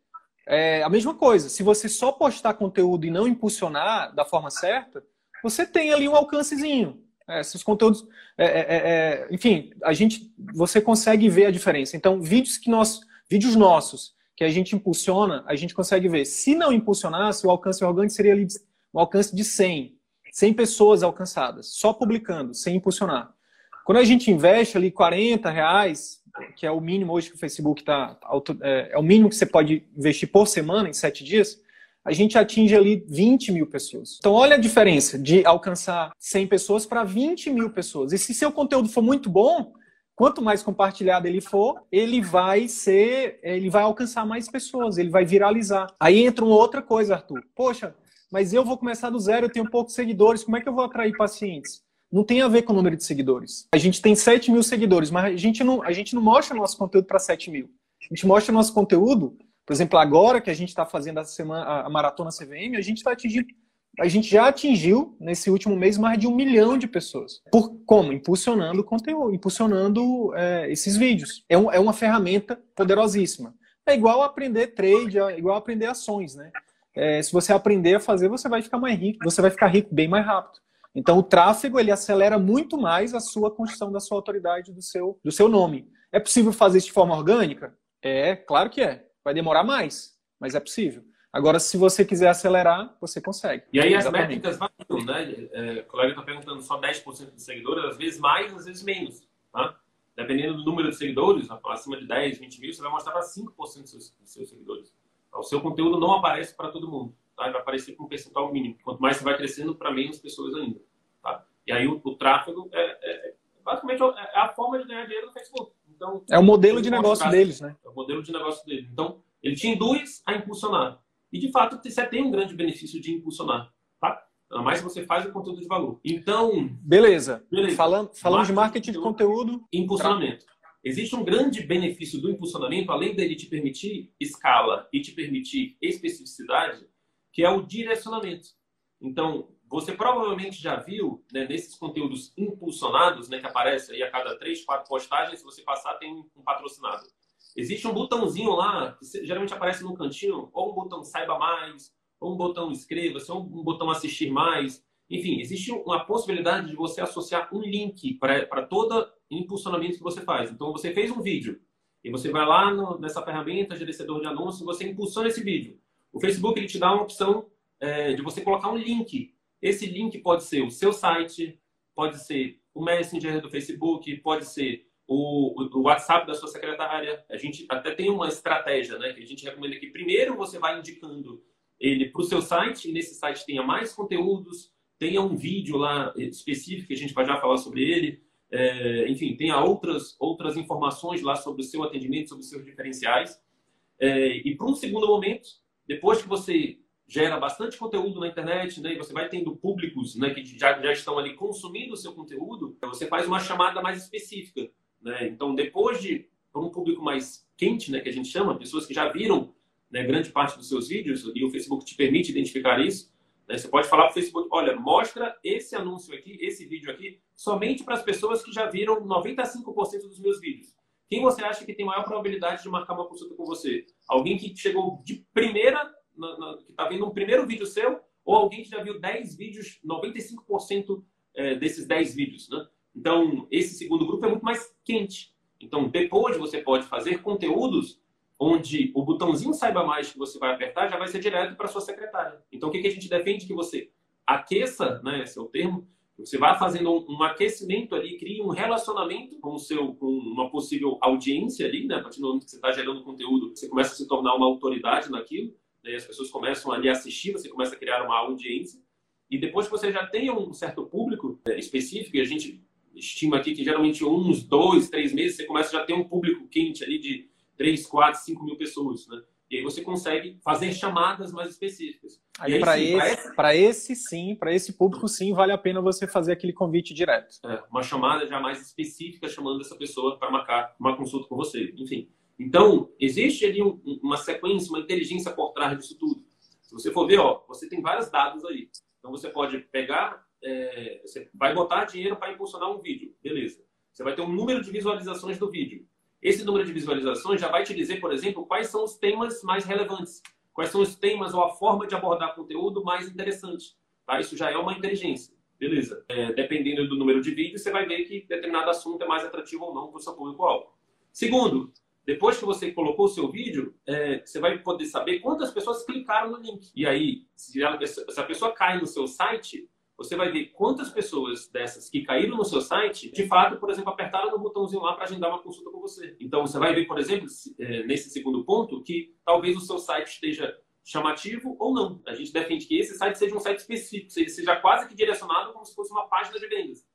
É a mesma coisa, se você só postar conteúdo e não impulsionar da forma certa, você tem ali um alcancezinho. É, esses conteúdos, é, é, é, é, enfim, a gente, você consegue ver a diferença. Então, vídeos que nós, vídeos nossos que a gente impulsiona, a gente consegue ver. Se não impulsionasse, o alcance orgânico seria ali um alcance de 100, 100 pessoas alcançadas, só publicando, sem impulsionar. Quando a gente investe ali 40 reais, que é o mínimo hoje que o Facebook está. É, é, o mínimo que você pode investir por semana, em sete dias, a gente atinge ali 20 mil pessoas. Então, olha a diferença de alcançar 100 pessoas para 20 mil pessoas. E se seu conteúdo for muito bom, quanto mais compartilhado ele for, ele vai ser, ele vai alcançar mais pessoas, ele vai viralizar. Aí entra uma outra coisa, Arthur. Poxa, mas eu vou começar do zero, eu tenho poucos seguidores, como é que eu vou atrair pacientes? não tem a ver com o número de seguidores. A gente tem 7 mil seguidores, mas a gente não, a gente não mostra nosso conteúdo para 7 mil. A gente mostra nosso conteúdo, por exemplo, agora que a gente está fazendo a, semana, a maratona CVM, a gente está atingindo. A gente já atingiu, nesse último mês, mais de um milhão de pessoas. Por como? Impulsionando o conteúdo, impulsionando é, esses vídeos. É, um, é uma ferramenta poderosíssima. É igual aprender trade, é igual aprender ações, né? É, se você aprender a fazer, você vai ficar mais rico, você vai ficar rico bem mais rápido. Então, o tráfego ele acelera muito mais a sua construção da sua autoridade, do seu, do seu nome. É possível fazer isso de forma orgânica? É, claro que é. Vai demorar mais, mas é possível. Agora, se você quiser acelerar, você consegue. E aí as Exatamente. métricas variam, né? É, o colega está perguntando só 10% de seguidores, às vezes mais, às vezes menos. Tá? Dependendo do número de seguidores, acima de 10, 20 mil, você vai mostrar para 5% dos seus, dos seus seguidores. O seu conteúdo não aparece para todo mundo tá? vai aparecer com um percentual mínimo. Quanto mais você vai crescendo, para menos pessoas ainda. Tá? E aí o, o tráfego é, é, é basicamente é a forma de ganhar dinheiro no Facebook. Então, é o modelo de negócio deles, né? É o modelo de negócio deles. Então, ele te induz a impulsionar. E, de fato, você tem um grande benefício de impulsionar. Tá? Ainda mais se você faz o conteúdo de valor. Então. Beleza. beleza. Falando, falando de marketing de conteúdo. Impulsionamento. Existe um grande benefício do impulsionamento, além dele te permitir escala e te permitir especificidade, que é o direcionamento. Então, você provavelmente já viu né, nesses conteúdos impulsionados, né, que aparece aí a cada três, quatro postagens, se você passar, tem um patrocinado. existe um botãozinho lá, que geralmente aparece no cantinho, ou um botão saiba mais, ou um botão inscreva-se, ou um botão assistir mais. Enfim, existe uma possibilidade de você associar um link para todo impulsionamento que você faz. Então, você fez um vídeo e você vai lá no, nessa ferramenta, gerenciador de anúncios, e você impulsiona esse vídeo. O Facebook ele te dá uma opção é, de você colocar um link. Esse link pode ser o seu site, pode ser o Messenger do Facebook, pode ser o, o, WhatsApp da sua secretária. A gente até tem uma estratégia, né? Que a gente recomenda que primeiro você vai indicando ele para o seu site, e nesse site tenha mais conteúdos, tenha um vídeo lá específico, que a gente vai já falar sobre ele. É, enfim, tenha outras, outras informações lá sobre o seu atendimento, sobre os seus diferenciais. É, e para um segundo momento, depois que você gera bastante conteúdo na internet, né, e você vai tendo públicos né, que já, já estão ali consumindo o seu conteúdo, você faz uma chamada mais específica. Né? Então, depois de um público mais quente, né, que a gente chama, pessoas que já viram né, grande parte dos seus vídeos, e o Facebook te permite identificar isso, né, você pode falar para o Facebook, olha, mostra esse anúncio aqui, esse vídeo aqui, somente para as pessoas que já viram 95% dos meus vídeos. Quem você acha que tem maior probabilidade de marcar uma consulta com você? Alguém que chegou de primeira na, na, que está vendo um primeiro vídeo seu, ou alguém que já viu 10 vídeos, 95% é, desses 10 vídeos, né? Então, esse segundo grupo é muito mais quente. Então, depois você pode fazer conteúdos onde o botãozinho saiba mais que você vai apertar já vai ser direto para sua secretária. Então, o que, que a gente defende? Que você aqueça, né, esse é o termo, você vai fazendo um, um, aquecimento ali, cria um relacionamento com o seu, com uma possível audiência ali, né? A partir do momento que você está gerando conteúdo, você começa a se tornar uma autoridade naquilo né, as pessoas começam ali a assistir, você começa a criar uma audiência, e depois que você já tem um certo público é, específico, e a gente estima aqui que geralmente uns dois, três meses, você começa a já ter um público quente ali de 3, 4, 5 mil pessoas, né? E aí você consegue fazer chamadas mais específicas. Aí, aí para esse, esse... esse, sim, para esse público sim, vale a pena você fazer aquele convite direto. É, uma chamada já mais específica chamando essa pessoa para marcar uma consulta com você. Enfim, então, existe ali um, uma sequência, uma inteligência por trás disso tudo. Se você for ver, ó, você tem vários dados aí. Então, você pode pegar, é, você vai botar dinheiro para impulsionar um vídeo, beleza. Você vai ter um número de visualizações do vídeo. Esse número de visualizações já vai te dizer, por exemplo, quais são os temas mais relevantes, quais são os temas ou a forma de abordar conteúdo mais interessante. Tá? Isso já é uma inteligência. Beleza. É, dependendo do número de vídeos, você vai ver que determinado assunto é mais atrativo ou não para o seu público-alvo. Segundo, depois que você colocou o seu vídeo, é, você vai poder saber quantas pessoas clicaram no link. E aí, se a, se a pessoa cai no seu site, você vai ver quantas pessoas dessas que caíram no seu site, de fato, por exemplo, apertaram no botãozinho lá para agendar uma consulta com você. Então, você vai ver, por exemplo, é, nesse segundo ponto, que talvez o seu site esteja chamativo ou não. A gente defende que esse site seja um site específico, seja quase que direcionado como se fosse uma página de vendas.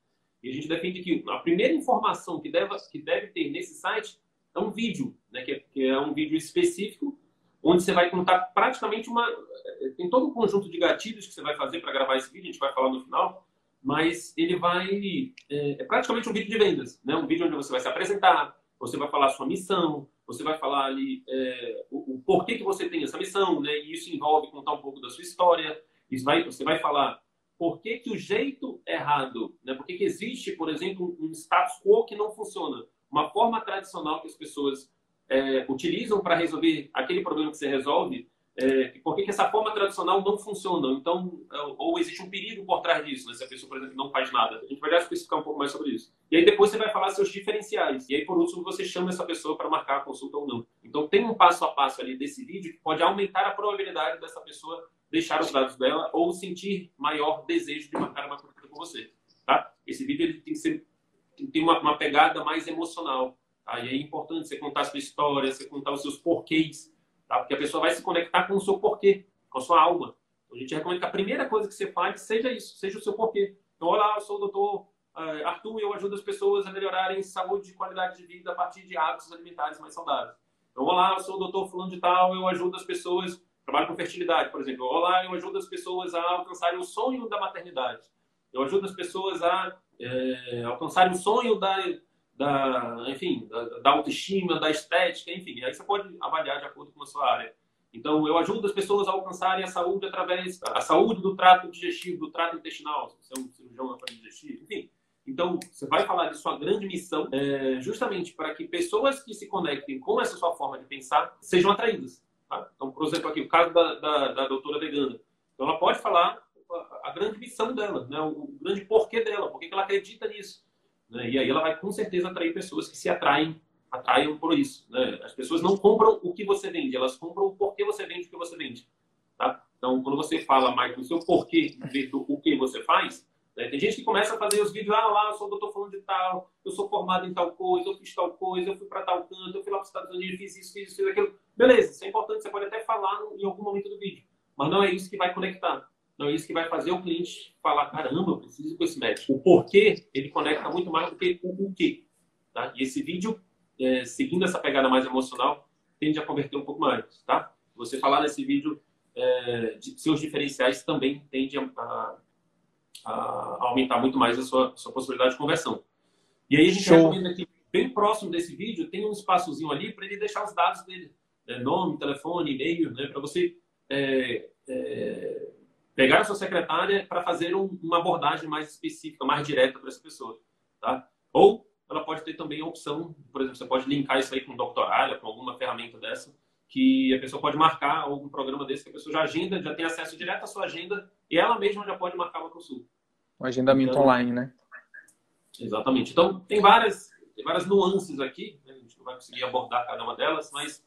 E a gente defende que a primeira informação que deve, que deve ter nesse site é um vídeo, né, que, é, que é um vídeo específico, onde você vai contar praticamente uma. Tem todo um conjunto de gatilhos que você vai fazer para gravar esse vídeo, a gente vai falar no final, mas ele vai. É, é, praticamente um vídeo de vendas, né? um vídeo onde você vai se apresentar, você vai falar a sua missão, você vai falar ali é, o, o, porquê que você tem essa missão, né? e isso envolve contar um pouco da sua história, isso vai, você vai falar por que, que o jeito errado, né? por que, que existe, por exemplo, um status quo que não funciona uma forma tradicional que as pessoas é, utilizam para resolver aquele problema que você resolve, é, por que, essa forma tradicional não funciona? Então, é, ou existe um perigo por trás disso, né? se a pessoa, por exemplo, não faz nada. A gente vai especificar um pouco mais sobre isso. E aí depois você vai falar seus diferenciais. E aí, por último, você chama essa pessoa para marcar a consulta ou não. Então, tem um passo a passo ali desse vídeo que pode aumentar a probabilidade dessa pessoa deixar os dados dela ou sentir maior desejo de marcar uma consulta com você. Tá? Esse vídeo ele tem que ser tem uma, uma pegada mais emocional. E é importante você contar a sua história, você contar os seus porquês, tá? porque a pessoa vai se conectar com o seu porquê, com a sua alma. Então, a gente recomenda que a primeira coisa que você faz seja isso, seja o seu porquê. Então, olá, eu sou o doutor uh, Arthur e eu ajudo as pessoas a melhorarem saúde e qualidade de vida a partir de hábitos alimentares mais saudáveis. Então, olá, eu sou o doutor fulano de tal, eu ajudo as pessoas, trabalho com fertilidade, por exemplo. Olá, eu ajudo as pessoas a alcançarem o sonho da maternidade. Eu ajudo as pessoas a é, alcançarem o sonho da, da enfim, da, da, autoestima, da estética, enfim. Aí você pode avaliar de acordo com a sua área. Então, eu ajudo as pessoas a alcançarem a saúde através a saúde do trato digestivo, do trato intestinal, se você é um cirurgião na digestivo, enfim. Então, você vai falar de sua grande missão, é, justamente para que pessoas que se conectem com essa sua forma de pensar sejam atraídas. Tá? Então, por exemplo, aqui, o caso da, da, da doutora vegana. Então, ela pode falar a, a grande missão dela, né? o, o, grande porquê dela, por que ela acredita nisso. Né? E aí ela vai, com certeza, atrair pessoas que se atraem atraiam por isso. Né? As pessoas não compram o que você vende, elas compram o porquê você vende o que você vende. Tá? Então, quando você fala mais do seu porquê, do o que você faz, né? tem gente que começa a fazer os vídeos, ah lá, eu sou doutor falando de tal, eu sou formado em tal coisa, eu fiz tal coisa, eu fui para tal canto, eu fui lá para os Estados Unidos, fiz isso, fiz isso, fiz aquilo. Beleza, isso é importante, você pode até falar em algum momento do vídeo, mas não é isso que vai conectar. Não é isso que vai fazer o cliente falar, caramba, eu preciso com esse médico. O porquê, ele conecta muito mais do que o o quê. Tá? E esse vídeo é, seguindo essa pegada mais emocional, tende a converter um pouco mais, tá? Você falar nesse vídeo é, de seus diferenciais também tende a, a, a, aumentar muito mais a sua, sua possibilidade de conversão. E aí a gente Show. recomenda que bem próximo desse vídeo tem um espaçozinho ali para ele deixar os dados dele, né? nome, telefone, e-mail, né? para você é, é, pegar a sua secretária para fazer um, uma abordagem mais específica, mais direta para essa pessoa, tá? Ou ela pode ter também a opção, por exemplo, você pode linkar isso aí com o Doctoralha, com alguma ferramenta dessa, que a pessoa pode marcar algum programa desse que a pessoa já agenda, já tem acesso direto à sua agenda e ela mesma já pode marcar uma consulta. Um agendamento então, online, né? Exatamente. Então, tem várias, tem várias nuances aqui, né? a gente não vai conseguir abordar cada uma delas, mas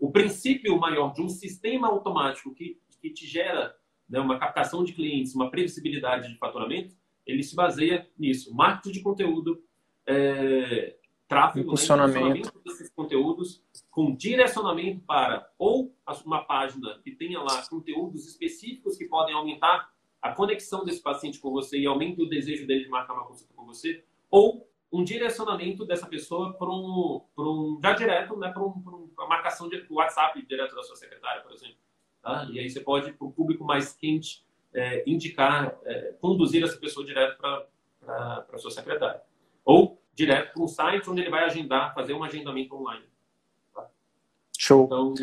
o princípio maior de um sistema automático que, que te gera né, uma captação de clientes, uma previsibilidade de faturamento, ele se baseia nisso. Marketing de conteúdo, é, tráfego, impulsionamento. Né, desses conteúdos com direcionamento para ou uma página que tenha lá conteúdos específicos que podem aumentar a conexão desse paciente com você e aumente o desejo dele de marcar uma consulta com você, ou um direcionamento dessa pessoa para um, um já direto, né, para um, uma marcação de WhatsApp direto da sua secretária, por exemplo. Tá? E aí você pode, para o público mais quente, é, indicar, é, conduzir essa pessoa direto para a sua secretária. Ou direto para um site onde ele vai agendar, fazer um agendamento online. Tá? Show. Então,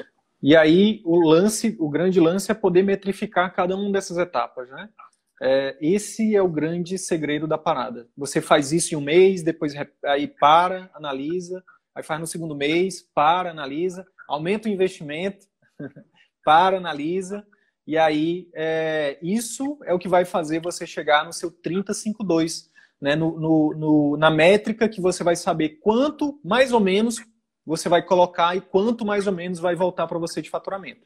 e aí o lance, o grande lance é poder metrificar cada uma dessas etapas, né? É, esse é o grande segredo da parada. Você faz isso em um mês, depois aí para, analisa, aí faz no segundo mês, para, analisa, aumenta o investimento, para, analisa, e aí é, isso é o que vai fazer você chegar no seu 3052, né, no, no, no, na métrica que você vai saber quanto, mais ou menos, você vai colocar e quanto mais ou menos vai voltar para você de faturamento.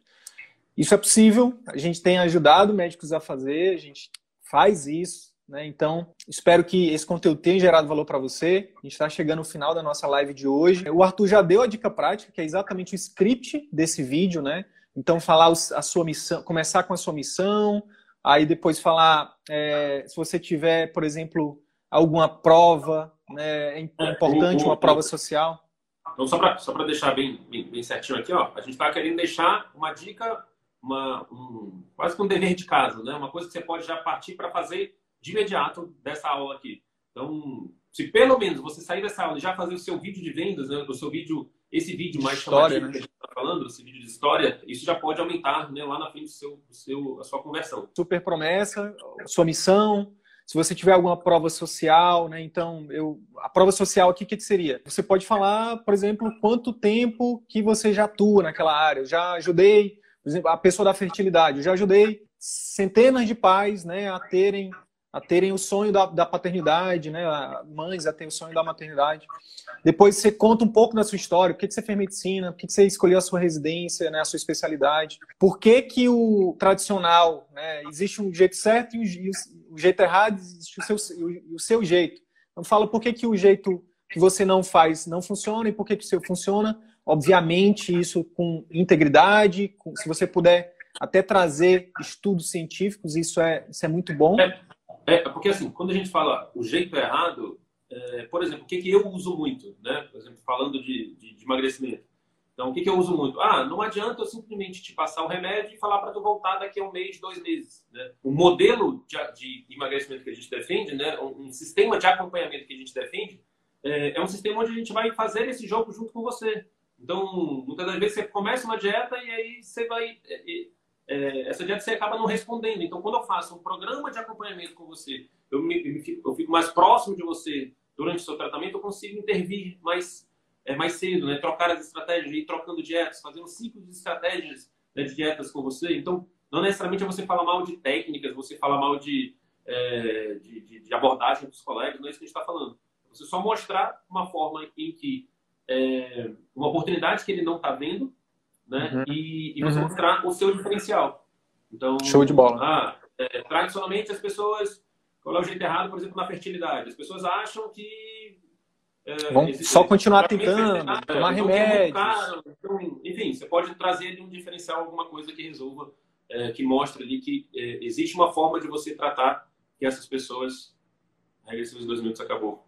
Isso é possível, a gente tem ajudado médicos a fazer, a gente faz isso, né? Então, espero que esse conteúdo tenha gerado valor para você. A gente está chegando no final da nossa live de hoje. O Arthur já deu a dica prática, que é exatamente o script desse vídeo, né? Então, falar a sua missão, começar com a sua missão, aí depois falar, é, se você tiver, por exemplo, alguma prova né, é, é importante, uma prova social? Então, só para só deixar bem, bem, bem, certinho aqui, ó, a gente está querendo deixar uma dica, uma, um, quase que um dever de casa, né? uma coisa que você pode já partir para fazer de imediato dessa aula aqui. Então, se pelo menos você sair dessa aula e já fazer o seu vídeo de vendas, né, o seu vídeo, esse vídeo mais história, né? que a gente está falando, esse vídeo de história, isso já pode aumentar né, lá na frente o seu, o seu, a sua conversão. Super promessa, sua missão, se você tiver alguma prova social, né? Então, eu, a prova social aqui, o que, que seria? Você pode falar, por exemplo, quanto tempo que você já atua naquela área. Eu já ajudei, por exemplo, a pessoa da fertilidade, eu já ajudei centenas de pais né, a terem a terem o sonho da, da paternidade, né? Mães a terem o sonho da maternidade. Depois você conta um pouco da sua história, por que, que você fez medicina, por que, que você escolheu a sua residência, né, a sua especialidade, por que, que o tradicional, né, existe um jeito certo e o, o jeito errado, existe o seu, o, o seu jeito. Então fala por que, que o jeito que você não faz não funciona e por que, que o seu funciona. Obviamente, isso com integridade, com, se você puder até trazer estudos científicos, isso é, isso é muito bom. É, é, porque assim, quando a gente fala o jeito errado, é, por exemplo, o que, que eu uso muito, né? Por exemplo, falando de, de, de emagrecimento. Então, o que, que eu uso muito? Ah, não adianta eu simplesmente te passar o remédio e falar para tu voltar daqui a um mês, dois meses. Né? O modelo de, de emagrecimento que a gente defende, né? um, um, sistema de acompanhamento que a gente defende, é, é, um sistema onde a gente vai fazer esse jogo junto com você. Então, muitas das vezes você começa uma dieta e aí você vai. É, é, essa dieta você acaba não respondendo. Então, quando eu faço um programa de acompanhamento com você, eu, me, fico, eu fico, mais próximo de você durante o seu tratamento, eu consigo intervir mais, é, mais cedo, né? trocar as estratégias, ir trocando dietas, fazendo ciclos de estratégias né, de dietas com você. Então, não necessariamente você falar mal de técnicas, você falar mal de, é, de, de, de, abordagem dos colegas, não é isso que a gente está falando. Você só mostrar uma forma em que é, uma oportunidade que ele não está vendo, né? Uhum. E, e, você uhum. mostrar o seu diferencial. Então, show de bola. Ah, é, tradicionalmente as pessoas, qual é o jeito errado, por exemplo, na fertilidade? As pessoas acham que é, Vão só continuar tentando, tomar remédios. Então, enfim, você pode trazer ali um diferencial, alguma coisa que resolva, é, que mostre ali que é, existe uma forma de você tratar que essas pessoas. Regressivos dois minutos acabou.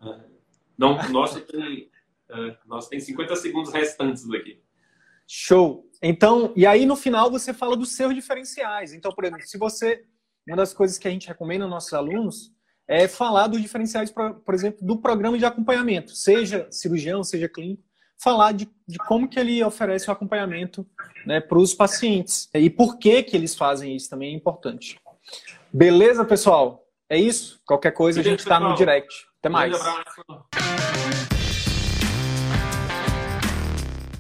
Não, nossa tem, é, nossa tem 50 segundos restantes daqui. Show. Então, e aí no final você fala dos seus diferenciais. Então, por exemplo, se você. Uma das coisas que a gente recomenda aos nossos alunos é falar dos diferenciais, por exemplo, do programa de acompanhamento, seja cirurgião, seja clínico, falar de, de como que ele oferece o acompanhamento né, para os pacientes. E por que, que eles fazem isso também é importante. Beleza, pessoal? É isso? Qualquer coisa, a gente está no direct. Até mais.